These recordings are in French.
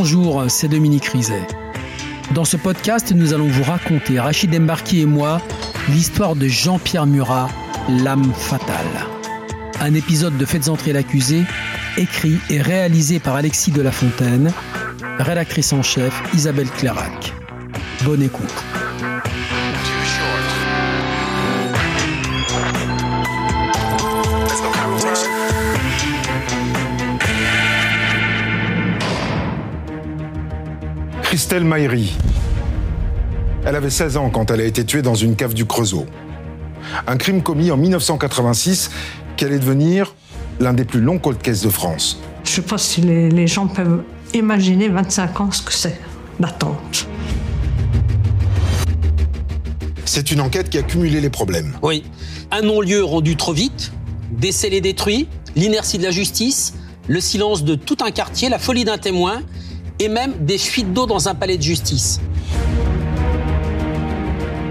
Bonjour, c'est Dominique Rizet. Dans ce podcast, nous allons vous raconter, Rachid Embarki et moi, l'histoire de Jean-Pierre Murat, l'âme fatale. Un épisode de Faites entrer l'accusé, écrit et réalisé par Alexis de la Fontaine, rédactrice en chef Isabelle Clairac. Bonne écoute. Christelle Maillery. Elle avait 16 ans quand elle a été tuée dans une cave du Creusot. Un crime commis en 1986 qui allait devenir l'un des plus longs cold cases de France. Je ne sais pas si les, les gens peuvent imaginer 25 ans ce que c'est d'attente. C'est une enquête qui a cumulé les problèmes. Oui. Un non-lieu rendu trop vite, des scellés détruits, l'inertie de la justice, le silence de tout un quartier, la folie d'un témoin et même des fuites d'eau dans un palais de justice.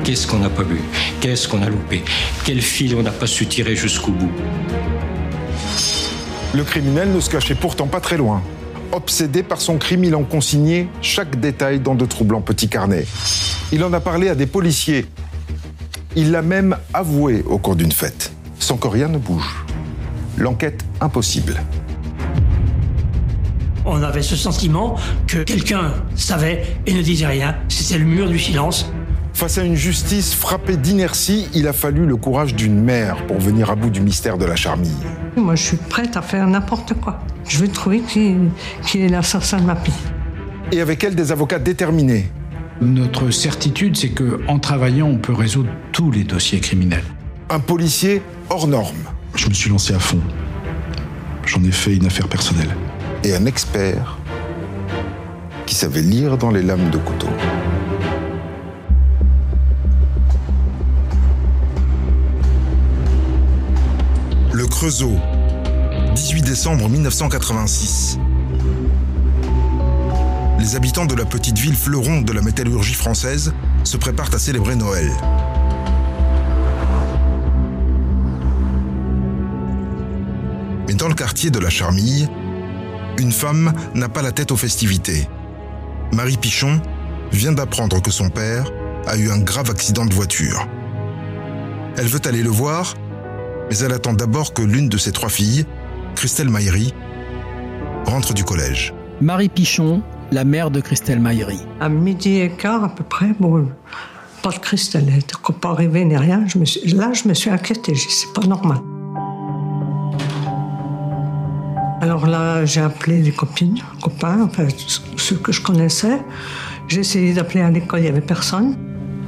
Qu'est-ce qu'on n'a pas vu Qu'est-ce qu'on a loupé? Quel fil on n'a pas su tirer jusqu'au bout? Le criminel ne se cachait pourtant pas très loin. Obsédé par son crime, il en consignait chaque détail dans de troublants petits carnets. Il en a parlé à des policiers. Il l'a même avoué au cours d'une fête, sans que rien ne bouge. L'enquête impossible. On avait ce sentiment que quelqu'un savait et ne disait rien. C'était le mur du silence. Face à une justice frappée d'inertie, il a fallu le courage d'une mère pour venir à bout du mystère de la charmille. Moi, je suis prête à faire n'importe quoi. Je veux trouver qui, qui est l'assassin de ma fille. Et avec elle, des avocats déterminés. Notre certitude, c'est qu'en travaillant, on peut résoudre tous les dossiers criminels. Un policier hors norme. Je me suis lancé à fond. J'en ai fait une affaire personnelle. Et un expert qui savait lire dans les lames de couteau. Le Creusot, 18 décembre 1986. Les habitants de la petite ville fleuron de la métallurgie française se préparent à célébrer Noël. Mais dans le quartier de la Charmille, une femme n'a pas la tête aux festivités. Marie Pichon vient d'apprendre que son père a eu un grave accident de voiture. Elle veut aller le voir, mais elle attend d'abord que l'une de ses trois filles, Christelle Maillery, rentre du collège. Marie Pichon, la mère de Christelle Maillery. À midi et quart à peu près, bon, pas de Christelle, elle n'était pas arrivée ni rien. Je me suis, là, je me suis inquiétée, c'est pas normal. Alors là, j'ai appelé les copines, copains, enfin ceux que je connaissais. J'ai essayé d'appeler à l'école, il n'y avait personne.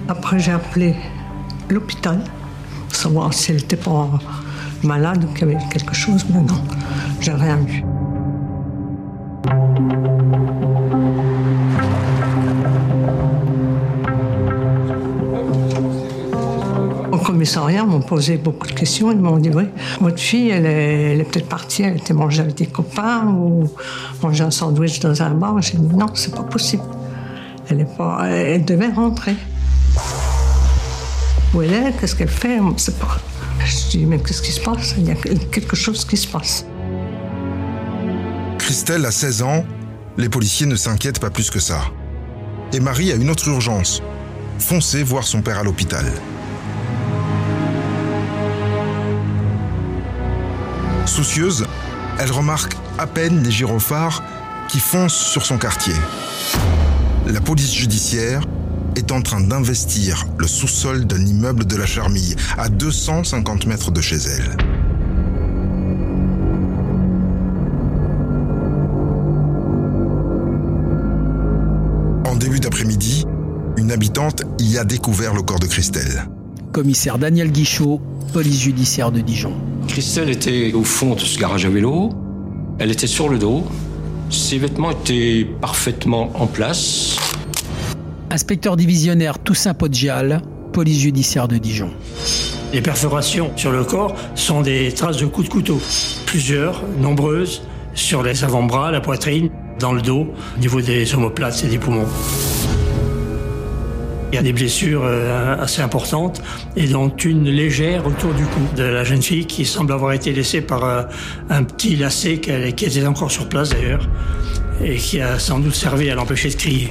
Après, j'ai appelé l'hôpital pour savoir si elle n'était pas malade ou qu'il y avait quelque chose, mais non, j'ai rien vu. Ils m'ont posé beaucoup de questions. Ils m'ont dit Oui, votre fille, elle est, peut-être partie, elle était manger avec des copains ou manger un sandwich dans un bar. J'ai dit Non, c'est pas possible. Elle, est pas, elle devait rentrer. Où elle est Qu'est-ce qu'elle fait On sait pas. Je dis Mais qu'est-ce qui se passe? Il y a quelque chose qui se passe. Christelle a 16 ans, les policiers ne s'inquiètent pas plus que ça. Et Marie a une autre urgence foncer voir son père à l'hôpital. Soucieuse, elle remarque à peine les gyrophares qui foncent sur son quartier. La police judiciaire est en train d'investir le sous-sol d'un immeuble de la Charmille, à 250 mètres de chez elle. En début d'après-midi, une habitante y a découvert le corps de Christelle. Commissaire Daniel Guichot, police judiciaire de Dijon. Christelle était au fond de ce garage à vélo. Elle était sur le dos. Ses vêtements étaient parfaitement en place. Inspecteur divisionnaire Toussaint Podgial, police judiciaire de Dijon. Les perforations sur le corps sont des traces de coups de couteau. Plusieurs, nombreuses, sur les avant-bras, la poitrine, dans le dos, au niveau des omoplates et des poumons. Il y a des blessures euh, assez importantes et dont une légère autour du cou de la jeune fille qui semble avoir été laissée par euh, un petit lacet qui était encore sur place d'ailleurs. et qui a sans doute servi à l'empêcher de crier.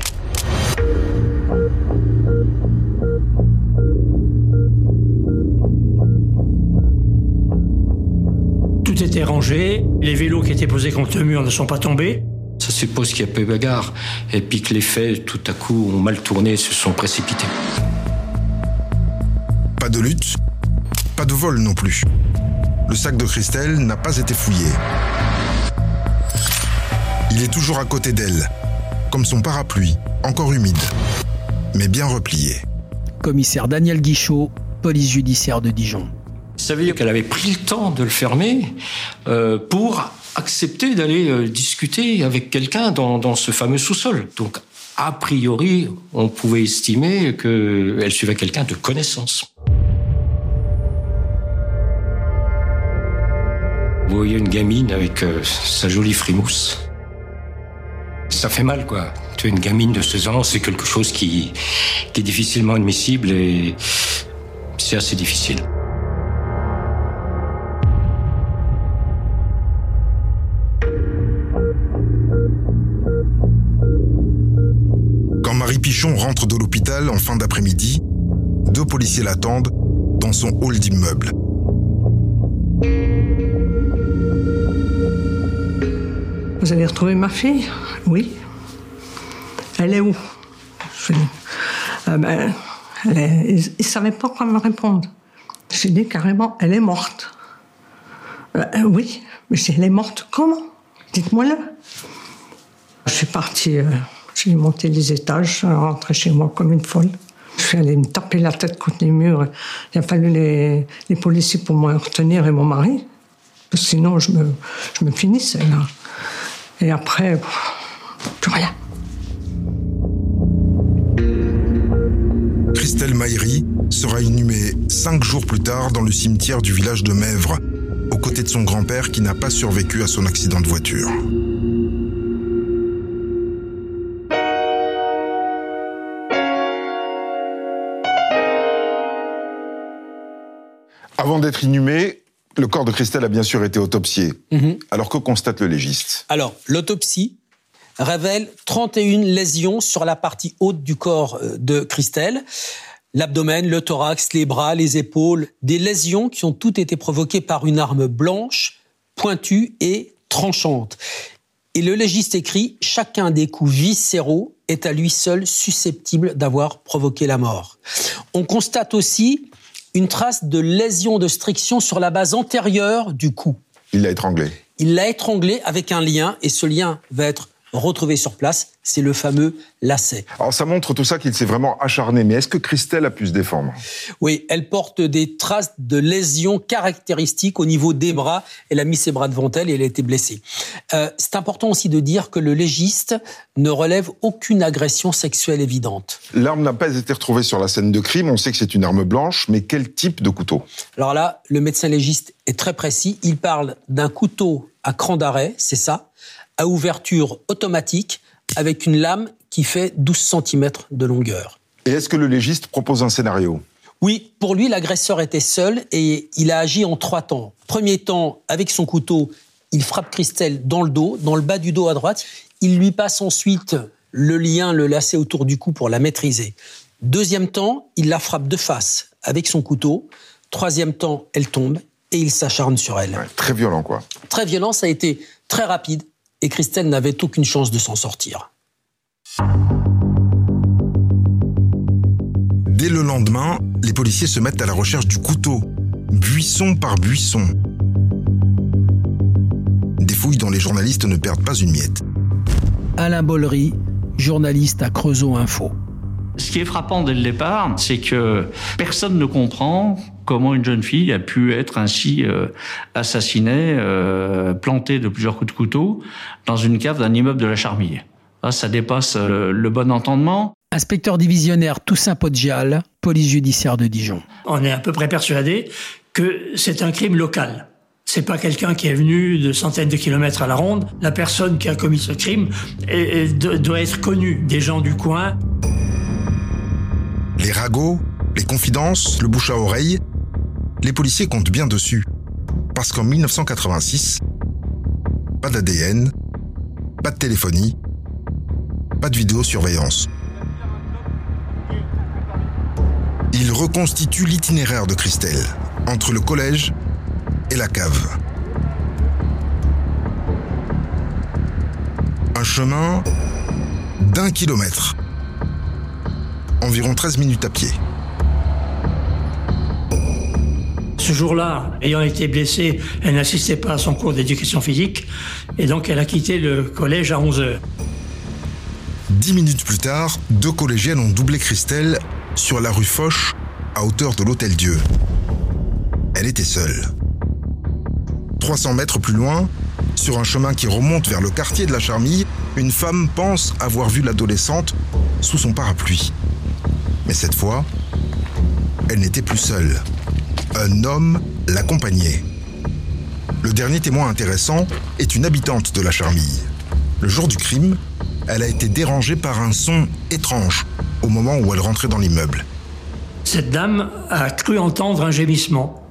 Tout était rangé, les vélos qui étaient posés contre le mur ne sont pas tombés. Suppose qu'il y a peu de bagarre et puis que les faits, tout à coup, ont mal tourné et se sont précipités. Pas de lutte, pas de vol non plus. Le sac de Christelle n'a pas été fouillé. Il est toujours à côté d'elle, comme son parapluie, encore humide, mais bien replié. Commissaire Daniel Guichot, police judiciaire de Dijon. Ça veut dire qu'elle avait pris le temps de le fermer euh, pour accepter d'aller euh, discuter avec quelqu'un dans, ce fameux sous-sol. Donc, a priori, on pouvait estimer qu'elle suivait quelqu'un de connaissance. Vous voyez une gamine avec euh, sa jolie frimousse. Ça fait mal, quoi. Tu es une gamine de 16 ans, c'est quelque chose qui, qui est difficilement admissible et c'est assez difficile. Marie Pichon rentre de l'hôpital en fin d'après-midi, deux policiers l'attendent dans son hall d'immeuble. Vous avez retrouvé ma fille? Oui. Elle est où? Je dis, Ah ben, ne savaient pas quoi me répondre. J'ai dit carrément, elle est morte. Euh, euh, oui, mais si elle est morte, comment? Dites-moi-le. Je suis partie, euh, j'ai monté les étages, rentrée chez moi comme une folle. Je suis allée me taper la tête contre les murs. Il a fallu les, policiers pour me retenir et mon mari. Sinon, je me, je me finissais là. Et après, plus rien. Christelle Maillery sera inhumée cinq jours plus tard dans le cimetière du village de Mèvres, aux côtés de son grand-père qui n'a pas survécu à son accident de voiture. Avant d'être inhumé, le corps de Christelle a bien sûr été autopsié. Alors que constate le légiste Alors, l'autopsie révèle 31 lésions sur la partie haute du corps euh, de Christelle. L'abdomen, le thorax, les bras, les épaules, des lésions qui ont toutes été provoquées par une arme blanche, pointue et tranchante. Et le légiste écrit chacun des coups viscéraux est à lui seul susceptible d'avoir provoqué la mort. On constate aussi une trace de lésion de striction sur la base antérieure du cou. Il l'a étranglé. Il l'a étranglé avec un lien et ce lien va être retrouvé sur place. C'est le fameux lacet. Alors ça montre tout ça qu'il s'est vraiment acharné. Mais est-ce que Christelle a pu se défendre? Oui, elle porte des traces de lésions caractéristiques au niveau des bras. Elle a mis ses bras devant elle et elle a été blessée. Euh, c'est important aussi de dire que le légiste ne relève aucune agression sexuelle évidente. L'arme n'a pas été retrouvée sur la scène de crime. On sait que c'est une arme blanche, mais quel type de couteau? Alors là, le médecin légiste est très précis. Il parle d'un couteau à cran d'arrêt, c'est ça, à ouverture automatique avec une lame qui fait 12 cm de longueur. Et est-ce que le légiste propose un scénario? Oui, pour lui, l'agresseur était seul et il a agi en trois temps. Premier temps, avec son couteau, il frappe Christelle dans le dos, dans le bas du dos à droite. Il lui passe ensuite le lien, le lacet autour du cou pour la maîtriser. Deuxième temps, il la frappe de face avec son couteau. Troisième temps, elle tombe et il s'acharne sur elle. Très violent, quoi. Très violent, ça a été très rapide et Christelle n'avait aucune chance de s'en sortir. Dès le lendemain, les policiers se mettent à la recherche du couteau, buisson par buisson. Des fouilles dont les journalistes ne perdent pas une miette. Alain Bollery, journaliste à Creusot Info. Ce qui est frappant dès le départ, c'est que personne ne comprend comment une jeune fille a pu être ainsi euh, assassinée, euh, plantée de plusieurs coups de couteau dans une cave d'un immeuble de la Charmille. Là, ça dépasse euh, le bon entendement. Inspecteur divisionnaire Toussaint Podgial, police judiciaire de Dijon. On est à peu près persuadé que c'est un crime local. C'est pas quelqu'un qui est venu de centaines de kilomètres à la ronde. La personne qui a commis ce crime est- est- do- doit être connue des gens du coin. Les ragots, les confidences, le bouche à oreille, les policiers comptent bien dessus. Parce qu'en 1986, pas d'ADN, pas de téléphonie, pas de vidéosurveillance. Il reconstitue l'itinéraire de Christelle entre le collège et la cave. Un chemin d'un kilomètre. Environ 13 minutes à pied. Ce jour-là, ayant été blessée, elle n'assistait pas à son cours d'éducation physique et donc elle a quitté le collège à 11 heures. Dix minutes plus tard, deux collégiennes ont doublé Christelle sur la rue Foch à hauteur de l'Hôtel Dieu. Elle était seule. 300 mètres plus loin, sur un chemin qui remonte vers le quartier de la Charmille, une femme pense avoir vu l'adolescente sous son parapluie. Mais cette fois, elle n'était plus seule. Un homme l'accompagnait. Le dernier témoin intéressant est une habitante de la Charmille. Le jour du crime, elle a été dérangée par un son étrange au moment où elle rentrait dans l'immeuble. Cette dame a cru entendre un gémissement.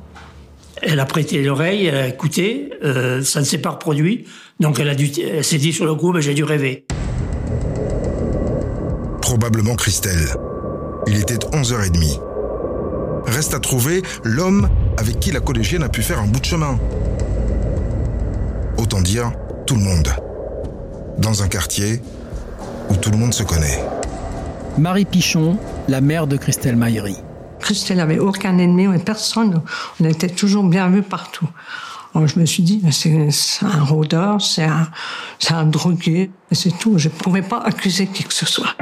Elle a prêté l'oreille, elle a écouté, euh, ça ne s'est pas reproduit, donc elle, a dû, elle s'est dit sur le coup, ben, j'ai dû rêver. Probablement Christelle. Il était 11h30. Reste à trouver l'homme avec qui la collégienne a pu faire un bout de chemin. Autant dire tout le monde. Dans un quartier où tout le monde se connaît. Marie Pichon, la mère de Christelle Maillery. Christelle n'avait aucun ennemi, personne. On était toujours bien vus partout. Alors je me suis dit, c'est un rôdeur, c'est un, un drogué, c'est tout. Je ne pouvais pas accuser qui que ce soit.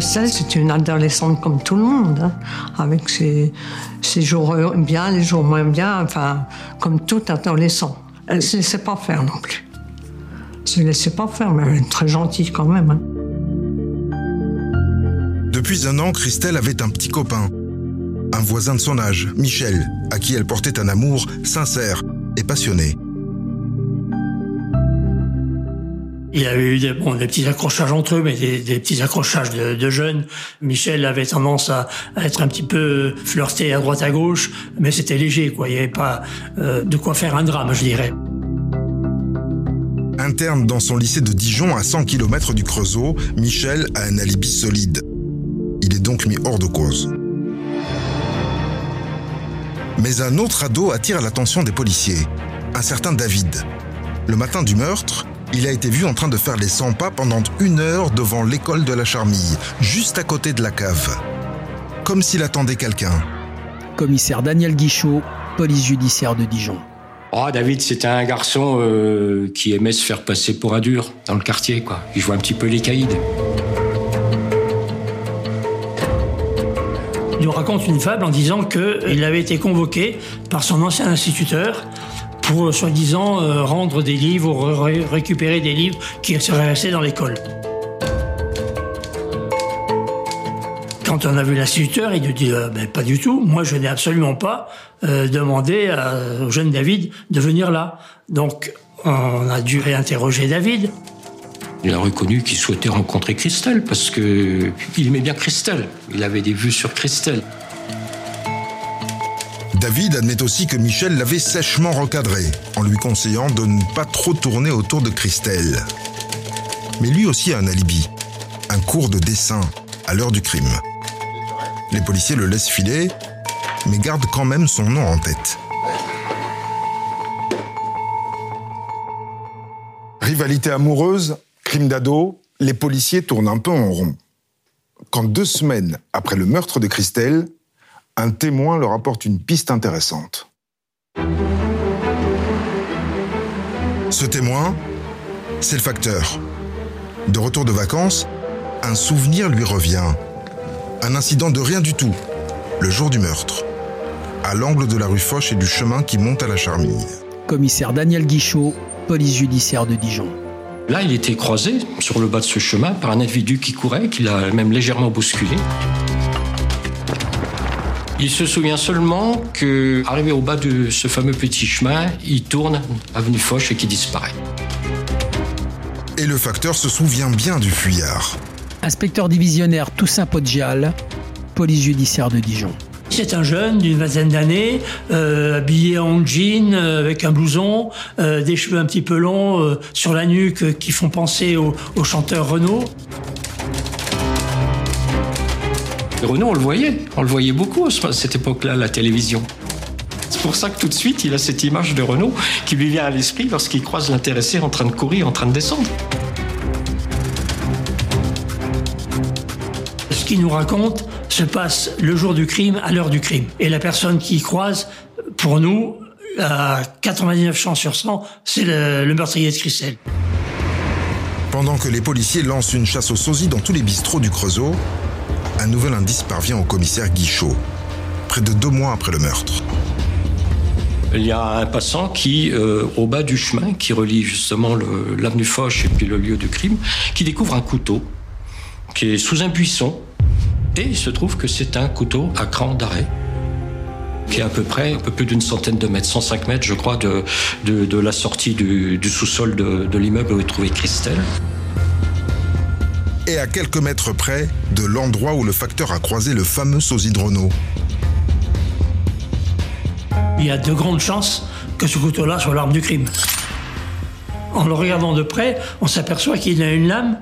Christelle, c'est une adolescente comme tout le monde, hein, avec ses, jours bien, les jours moins bien, enfin, comme tout adolescent. Elle ne se laissait pas faire non plus. Elle ne se laissait pas faire, mais elle est très gentille quand même. Hein. Depuis un an, Christelle avait un petit copain, un voisin de son âge, Michel, à qui elle portait un amour sincère et passionné. Il y a eu des, petits accrochages entre eux, mais des, petits accrochages de, jeunes. Michel avait tendance à, être un petit peu flirté à droite à gauche, mais c'était léger. Il n'y avait pas euh, de quoi faire un drame, je dirais. Interne dans son lycée de Dijon, à 100 km du Creusot, Michel a un alibi solide. Il est donc mis hors de cause. Mais un autre ado attire l'attention des policiers, un certain David. Le matin du meurtre, il a été vu en train de faire les 100 pas pendant une heure devant l'école de la Charmille, juste à côté de la cave. Comme s'il attendait quelqu'un. Commissaire Daniel Guichot, police judiciaire de Dijon. Oh, David, c'était un garçon euh, qui aimait se faire passer pour un dur dans le quartier, quoi. Il jouait un petit peu les caïds. Il nous raconte une fable en disant qu'il avait été convoqué par son ancien instituteur pour soi-disant euh, rendre des livres ou ré récupérer des livres qui seraient restés dans l'école. Quand on a vu l'instituteur, il nous dit euh, ben, pas du tout. Moi, je n'ai absolument pas euh, demandé au jeune David de venir là. Donc, on a dû réinterroger David. Il a reconnu qu'il souhaitait rencontrer Christelle parce que il aimait bien Christelle. Il avait des vues sur Christelle. David admet aussi que Michel l'avait sèchement recadré, en lui conseillant de ne pas trop tourner autour de Christelle. Mais lui aussi a un alibi, un cours de dessin à l'heure du crime. Les policiers le laissent filer, mais gardent quand même son nom en tête. Rivalité amoureuse, crime d'ado, les policiers tournent un peu en rond. Quand deux semaines après le meurtre de Christelle, un témoin leur apporte une piste intéressante. Ce témoin, c'est le facteur. De retour de vacances, un souvenir lui revient. Un incident de rien du tout, le jour du meurtre, à l'angle de la rue Foch et du chemin qui monte à la Charmille. Commissaire Daniel Guichot, police judiciaire de Dijon. Là, il était croisé sur le bas de ce chemin par un individu qui courait, qui l'a même légèrement bousculé. Il se souvient seulement que, arrivé au bas de ce fameux petit chemin, il tourne avenue Foch et qui disparaît. Et le facteur se souvient bien du fuyard. Inspecteur divisionnaire Toussaint Podgial, police judiciaire de Dijon. C'est un jeune d'une vingtaine d'années, euh, habillé en jean, euh, avec un blouson, euh, des cheveux un petit peu longs euh, sur la nuque euh, qui font penser au, au chanteur Renaud. Renaud, on le voyait, on le voyait beaucoup à cette époque-là, à la télévision. C'est pour ça que tout de suite, il a cette image de Renaud qui lui vient à l'esprit lorsqu'il croise l'intéressé en train de courir, en train de descendre. Ce qu'il nous raconte se passe le jour du crime, à l'heure du crime. Et la personne qui y croise, pour nous, à 99 chances sur 100, c'est le, le meurtrier de Christelle. Pendant que les policiers lancent une chasse aux sosies dans tous les bistrots du Creusot, un nouvel indice parvient au commissaire Guichot, près de deux mois après le meurtre. Il y a un passant qui, euh, au bas du chemin, qui relie justement l'avenue Foch et puis le lieu du crime, qui découvre un couteau qui est sous un buisson. Et il se trouve que c'est un couteau à cran d'arrêt qui est à peu près un peu plus d'une centaine de mètres, 105 mètres, je crois, de, la sortie du, du sous-sol de, de l'immeuble où est trouvée Christelle. Et à quelques mètres près de l'endroit où le facteur a croisé le fameux sosie Renault. Il y a de grandes chances que ce couteau-là soit l'arme du crime. En le regardant de près, on s'aperçoit qu'il a une lame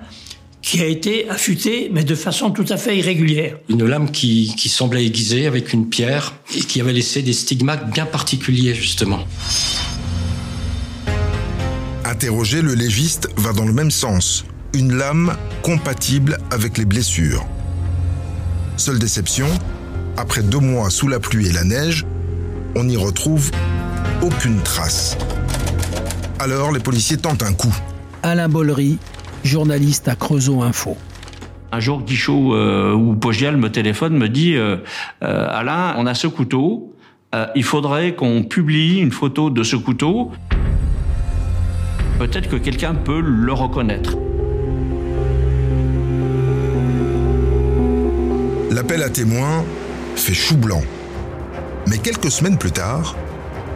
qui a été affûtée, mais de façon tout à fait irrégulière. Une lame qui, qui semblait aiguisée avec une pierre et qui avait laissé des stigmates bien particuliers, justement. Interrogé, le légiste va dans le même sens. Une lame compatible avec les blessures. Seule déception, après deux mois sous la pluie et la neige, on n'y retrouve aucune trace. Alors les policiers tentent un coup. Alain Bollery, journaliste à Creusot Info. Un jour, Guichot euh, ou Pogial me téléphone, me dit euh, euh, Alain, on a ce couteau. euh, il faudrait qu'on publie une photo de ce couteau. Peut-être que quelqu'un peut le reconnaître. L'appel à témoins fait chou blanc. Mais quelques semaines plus tard,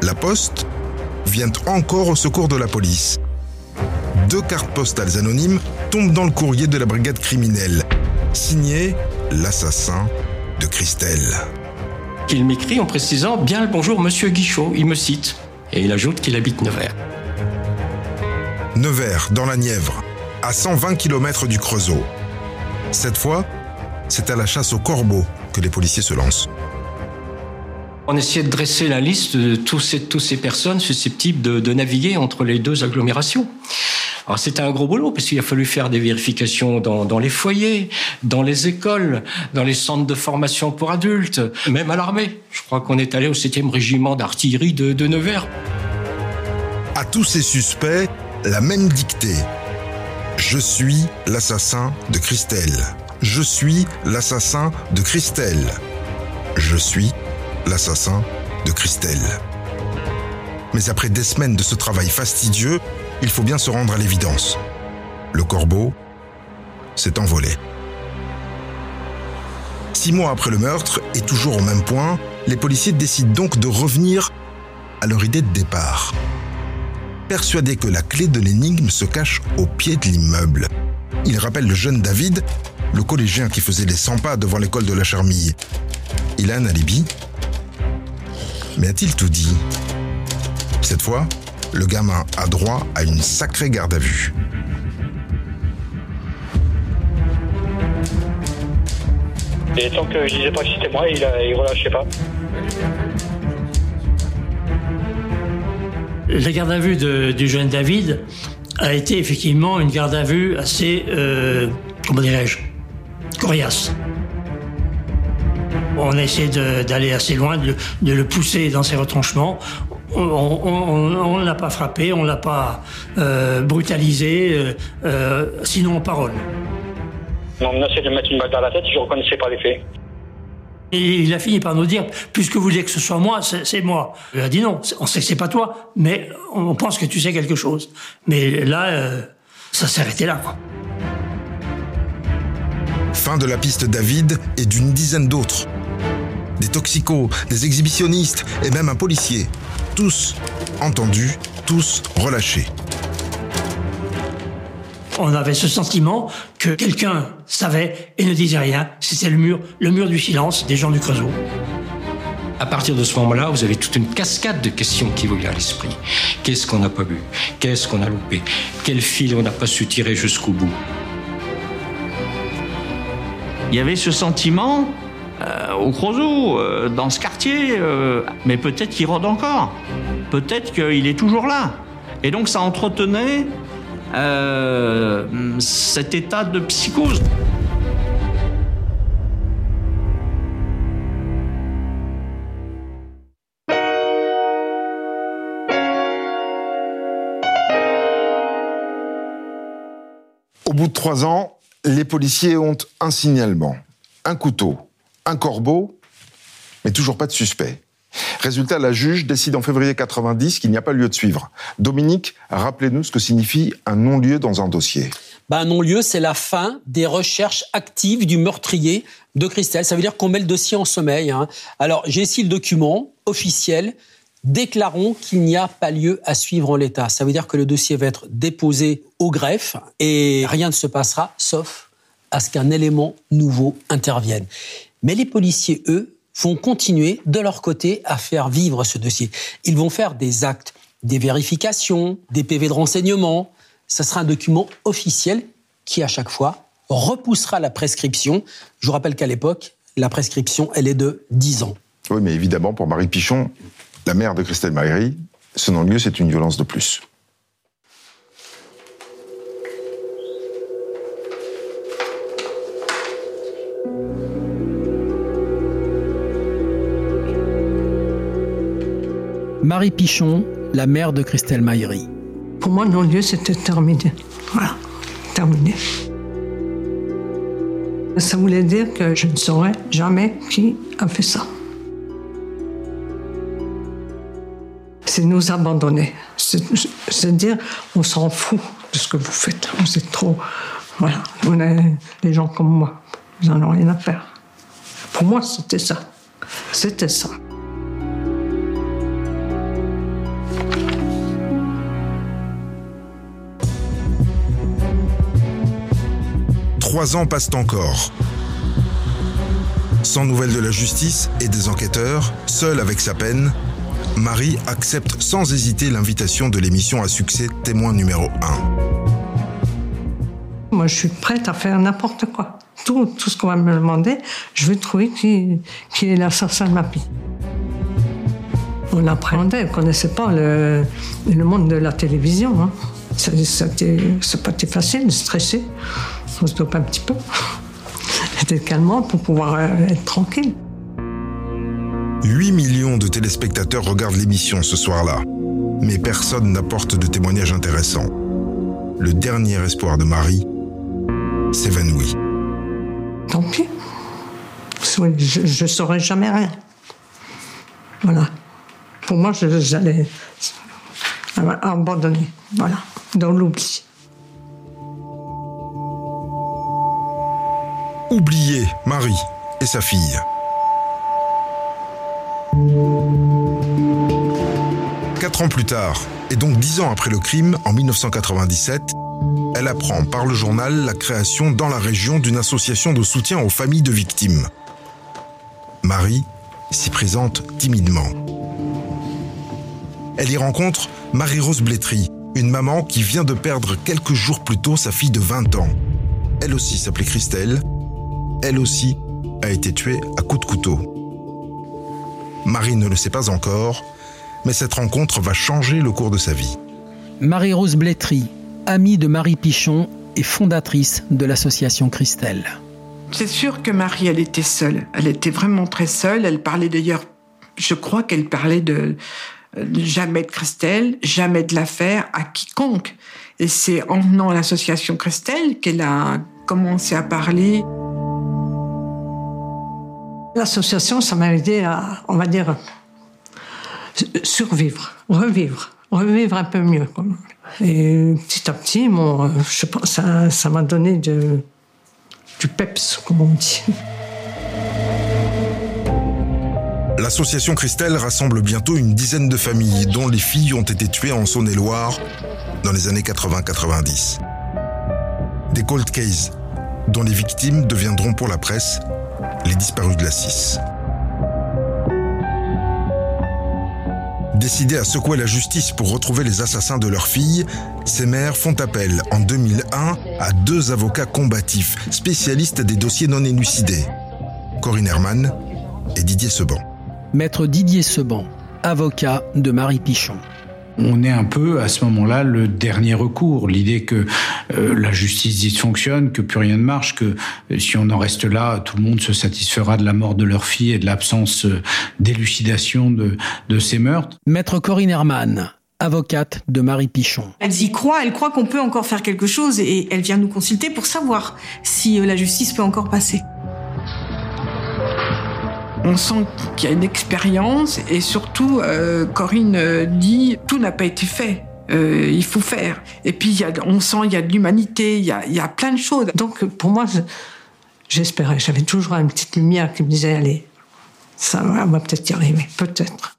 la Poste vient encore au secours de la police. Deux cartes postales anonymes tombent dans le courrier de la brigade criminelle, signé l'assassin de Christelle. Il m'écrit en précisant Bien le bonjour, monsieur Guichot. Il me cite. Et il ajoute qu'il habite Nevers. Nevers, dans la Nièvre, à 120 km du Creusot. Cette fois, c'est à la chasse au corbeau que les policiers se lancent. On essayait de dresser la liste de tous ces, tous ces personnes susceptibles de, de naviguer entre les deux agglomérations. Alors c'était un gros boulot parce qu'il a fallu faire des vérifications dans, dans les foyers, dans les écoles, dans les centres de formation pour adultes, même à l'armée. Je crois qu'on est allé au 7e régiment d'artillerie de, de Nevers. À tous ces suspects, la même dictée. Je suis l'assassin de Christelle. Je suis l'assassin de Christelle. Je suis l'assassin de Christelle. Mais après des semaines de ce travail fastidieux, il faut bien se rendre à l'évidence. Le corbeau s'est envolé. Six mois après le meurtre, et toujours au même point, les policiers décident donc de revenir à leur idée de départ. Persuadés que la clé de l'énigme se cache au pied de l'immeuble. Ils rappellent le jeune David, le collégien qui faisait les 100 pas devant l'école de la Charmille. Il a un alibi Mais a-t-il tout dit? Cette fois, le gamin a droit à une sacrée garde à vue. Et tant que je disais pas que c'était moi, il, il relâchait pas. La garde à vue de- du jeune David a été effectivement une garde à vue assez, euh, comment dirais-je, coriace. On a essayé de- d'aller assez loin, de, le- de le pousser dans ses retranchements. On ne l'a pas frappé, on ne l'a pas euh, brutalisé, euh, euh, sinon en parole. On menaçait de mettre une balle dans la tête, je reconnaissais pas les faits. Et il a fini par nous dire, puisque vous voulez que ce soit moi, c'est moi. Il a dit non, on sait que c'est pas toi, mais on pense que tu sais quelque chose. Mais là, euh, ça s'est arrêté là. Quoi. Fin de la piste David et d'une dizaine d'autres. Des toxicos, des exhibitionnistes et même un policier. Tous entendus, tous relâchés. On avait ce sentiment que quelqu'un savait et ne disait rien. C'était le mur, le mur du silence des gens du Creusot. À partir de ce moment-là, vous avez toute une cascade de questions qui vous vient à l'esprit. Qu'est-ce qu'on n'a pas vu Qu'est-ce qu'on a loupé? Quel fil on n'a pas su tirer jusqu'au bout? Il y avait ce sentiment euh, au Creusot, euh, dans ce quartier, euh, mais peut-être qu'il rôde encore. Peut-être qu'il est toujours là. Et donc ça entretenait cet état de psychose. Au bout de trois ans, les policiers ont un signalement, un couteau, un corbeau, mais toujours pas de suspect. Résultat, la juge décide en février 90 qu'il n'y a pas lieu de suivre. Dominique, rappelez-nous ce que signifie un non-lieu dans un dossier. Bah, un non-lieu, c'est la fin des recherches actives du meurtrier de Christelle. Ça veut dire qu'on met le dossier en sommeil. Hein. Alors, j'ai ici le document officiel déclarons qu'il n'y a pas lieu à suivre en l'état. Ça veut dire que le dossier va être déposé au greffe et rien ne se passera sauf à ce qu'un élément nouveau intervienne. Mais les policiers, eux, vont continuer de leur côté à faire vivre ce dossier. Ils vont faire des actes, des vérifications, des PV de renseignement. Ce sera un document officiel qui, à chaque fois, repoussera la prescription. Je vous rappelle qu'à l'époque, la prescription, elle est de 10 ans. Oui, mais évidemment, pour Marie Pichon, la mère de Christelle Maillery, ce non-lieu, c'est une violence de plus. Marie Pichon, la mère de Christelle Maillery. Pour moi, non-lieu, c'était terminé. Voilà, terminé. Ça voulait dire que je ne saurais jamais qui a fait ça. C'est nous abandonner. C'est dire, on s'en fout de ce que vous faites. Vous êtes trop. Voilà. On est des gens comme moi. Vous n'en avez rien à faire. Pour moi, c'était ça. C'était ça. Trois ans passent encore. Sans nouvelles de la justice et des enquêteurs, seul avec sa peine, Marie accepte sans hésiter l'invitation de l'émission à succès Témoin numéro 1. Moi, je suis prête à faire n'importe quoi. Tout, tout ce qu'on va me demander, je vais trouver qui, qui est l'assassin de ma fille. On appréhendait, on ne connaissait pas le, le, monde de la télévision. Hein. C'est pas facile de stresser. On se dope un petit peu. C'était calmant pour pouvoir euh, être tranquille. 8 millions de téléspectateurs regardent l'émission ce soir-là, mais personne n'apporte de témoignages intéressants. Le dernier espoir de Marie s'évanouit. Tant pis. Je ne saurais jamais rien. Voilà. Pour moi, j'allais abandonner. Voilà. Dans l'oubli. Oublier Marie et sa fille. Plus tard, et donc dix ans après le crime, en 1997, elle apprend par le journal la création dans la région d'une association de soutien aux familles de victimes. Marie s'y présente timidement. Elle y rencontre Marie-Rose Blétry, une maman qui vient de perdre quelques jours plus tôt sa fille de 20 ans. Elle aussi s'appelait Christelle. Elle aussi a été tuée à coups de couteau. Marie ne le sait pas encore, mais cette rencontre va changer le cours de sa vie. Marie-Rose Blétry, amie de Marie Pichon et fondatrice de l'association Christelle. C'est sûr que Marie, elle était seule. Elle était vraiment très seule. Elle parlait d'ailleurs, je crois qu'elle parlait de jamais de Christelle, jamais de l'affaire à quiconque. Et c'est en venant à l'association Christelle qu'elle a commencé à parler. L'association, ça m'a aidé à, on va dire, survivre, revivre, revivre un peu mieux. Et petit à petit, bon, je ça, m'a donné du peps, comme on dit. L'association Christelle rassemble bientôt une dizaine de familles dont les filles ont été tuées en Saône-et-Loire dans les années 80-90. Des cold cases dont les victimes deviendront pour la presse les disparus de la 6. Décidés à secouer la justice pour retrouver les assassins de leur fille, ces mères font appel en 2001 à deux avocats combatifs, spécialistes des dossiers non élucidés, Corinne Herman et Didier Seban. Maître Didier Seban, avocat de Marie Pichon on est un peu à ce moment-là le dernier recours. L'idée que euh, la justice dysfonctionne, que plus rien ne marche, que euh, si on en reste là, tout le monde se satisfera de la mort de leur fille et de l'absence euh, d'élucidation de, de ces meurtres. Maître Corinne Herman, avocate de Marie Pichon. Elles y croient, elles croient qu'on peut encore faire quelque chose et elle vient nous consulter pour savoir si la justice peut encore passer. On sent qu'il y a une expérience et surtout, euh, Corinne euh, dit tout n'a pas été fait. Euh, il faut faire. Et puis, y a, on sent il y a de l'humanité, il y a, y a, plein de choses. Donc, pour moi, j'espérais. J'avais toujours une petite lumière qui me disait allez, ça va, on va peut-être y arriver, peut-être.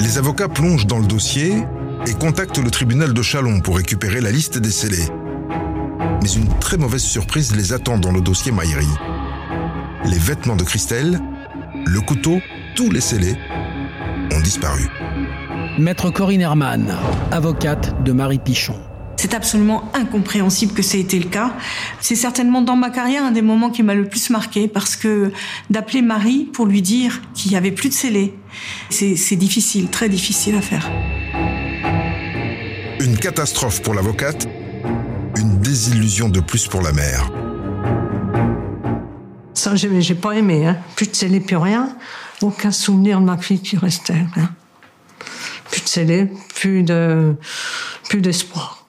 Les avocats plongent dans le dossier et contactent le tribunal de Chalon pour récupérer la liste des scellés. Mais une très mauvaise surprise les attend dans le dossier Maïri les vêtements de Christelle, le couteau, tous les scellés ont disparu. Maître Corinne Herman, avocate de Marie Pichon. C'est absolument incompréhensible que ça ait été le cas. C'est certainement dans ma carrière un des moments qui m'a le plus marqué parce que d'appeler Marie pour lui dire qu'il n'y avait plus de scellés, c'est difficile, très difficile à faire. Une catastrophe pour l'avocate, une désillusion de plus pour la mère. Ça, j'ai pas aimé. Hein. Plus de scellé, plus rien. Aucun souvenir de ma fille qui restait. Hein. Plus de scellé, plus de, plus d'espoir.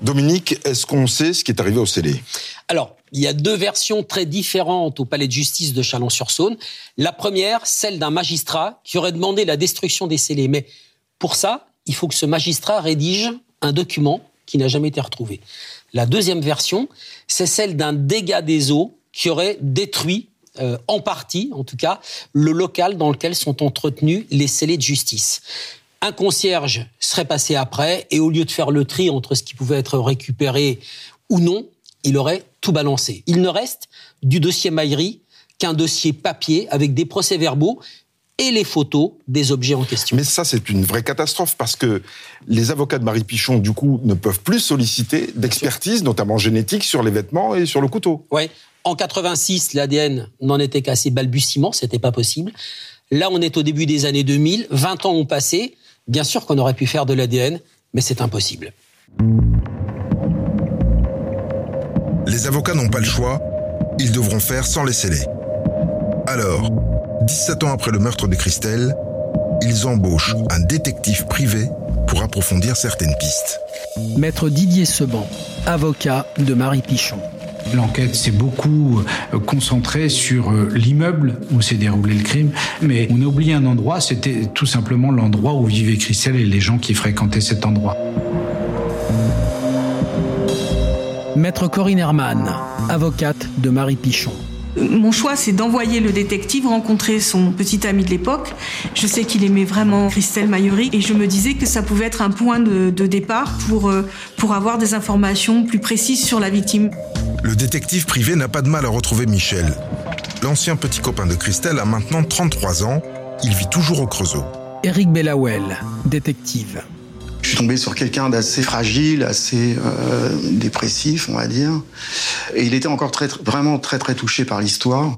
Dominique, est-ce qu'on sait ce qui est arrivé au scellé? Alors, il y a deux versions très différentes au palais de justice de Chalon-sur-Saône. La première, celle d'un magistrat qui aurait demandé la destruction des scellés. Mais pour ça, il faut que ce magistrat rédige un document qui n'a jamais été retrouvé. La deuxième version, c'est celle d'un dégât des eaux qui aurait détruit, euh, en partie en tout cas, le local dans lequel sont entretenus les scellés de justice. Un concierge serait passé après et au lieu de faire le tri entre ce qui pouvait être récupéré ou non, il aurait tout balancé. Il ne reste du dossier Maillerie qu'un dossier papier avec des procès-verbaux et les photos des objets en question. Mais ça, c'est une vraie catastrophe parce que les avocats de Marie Pichon, du coup, ne peuvent plus solliciter d'expertise, notamment génétique, sur les vêtements et sur le couteau. Oui. En 86, l'ADN n'en était qu'à ses balbutiements, c'était pas possible. Là, on est au début des années 2000, 20 ans ont passé. Bien sûr qu'on aurait pu faire de l'ADN, mais c'est impossible. Les avocats n'ont pas le choix, ils devront faire sans les sceller. Alors, 17 ans après le meurtre de Christelle, ils embauchent un détective privé pour approfondir certaines pistes. Maître Didier Seban, avocat de Marie Pichon. L'enquête s'est beaucoup euh, concentrée sur euh, l'immeuble où s'est déroulé le crime, mais on a oublié un endroit, c'était tout simplement l'endroit où vivait Christelle et les gens qui fréquentaient cet endroit. Maître Corinne Herman, avocate de Marie Pichon. Mon choix, c'est d'envoyer le détective rencontrer son petit ami de l'époque. Je sais qu'il aimait vraiment Christelle Maillery et je me disais que ça pouvait être un point de, départ pour, euh, pour avoir des informations plus précises sur la victime. Le détective privé n'a pas de mal à retrouver Michel. L'ancien petit copain de Christelle a maintenant 33 ans. Il vit toujours au Creusot. Eric Bellawell, détective. Je suis tombé sur quelqu'un d'assez fragile, assez euh, dépressif, on va dire. Et il était encore très, vraiment très très touché par l'histoire.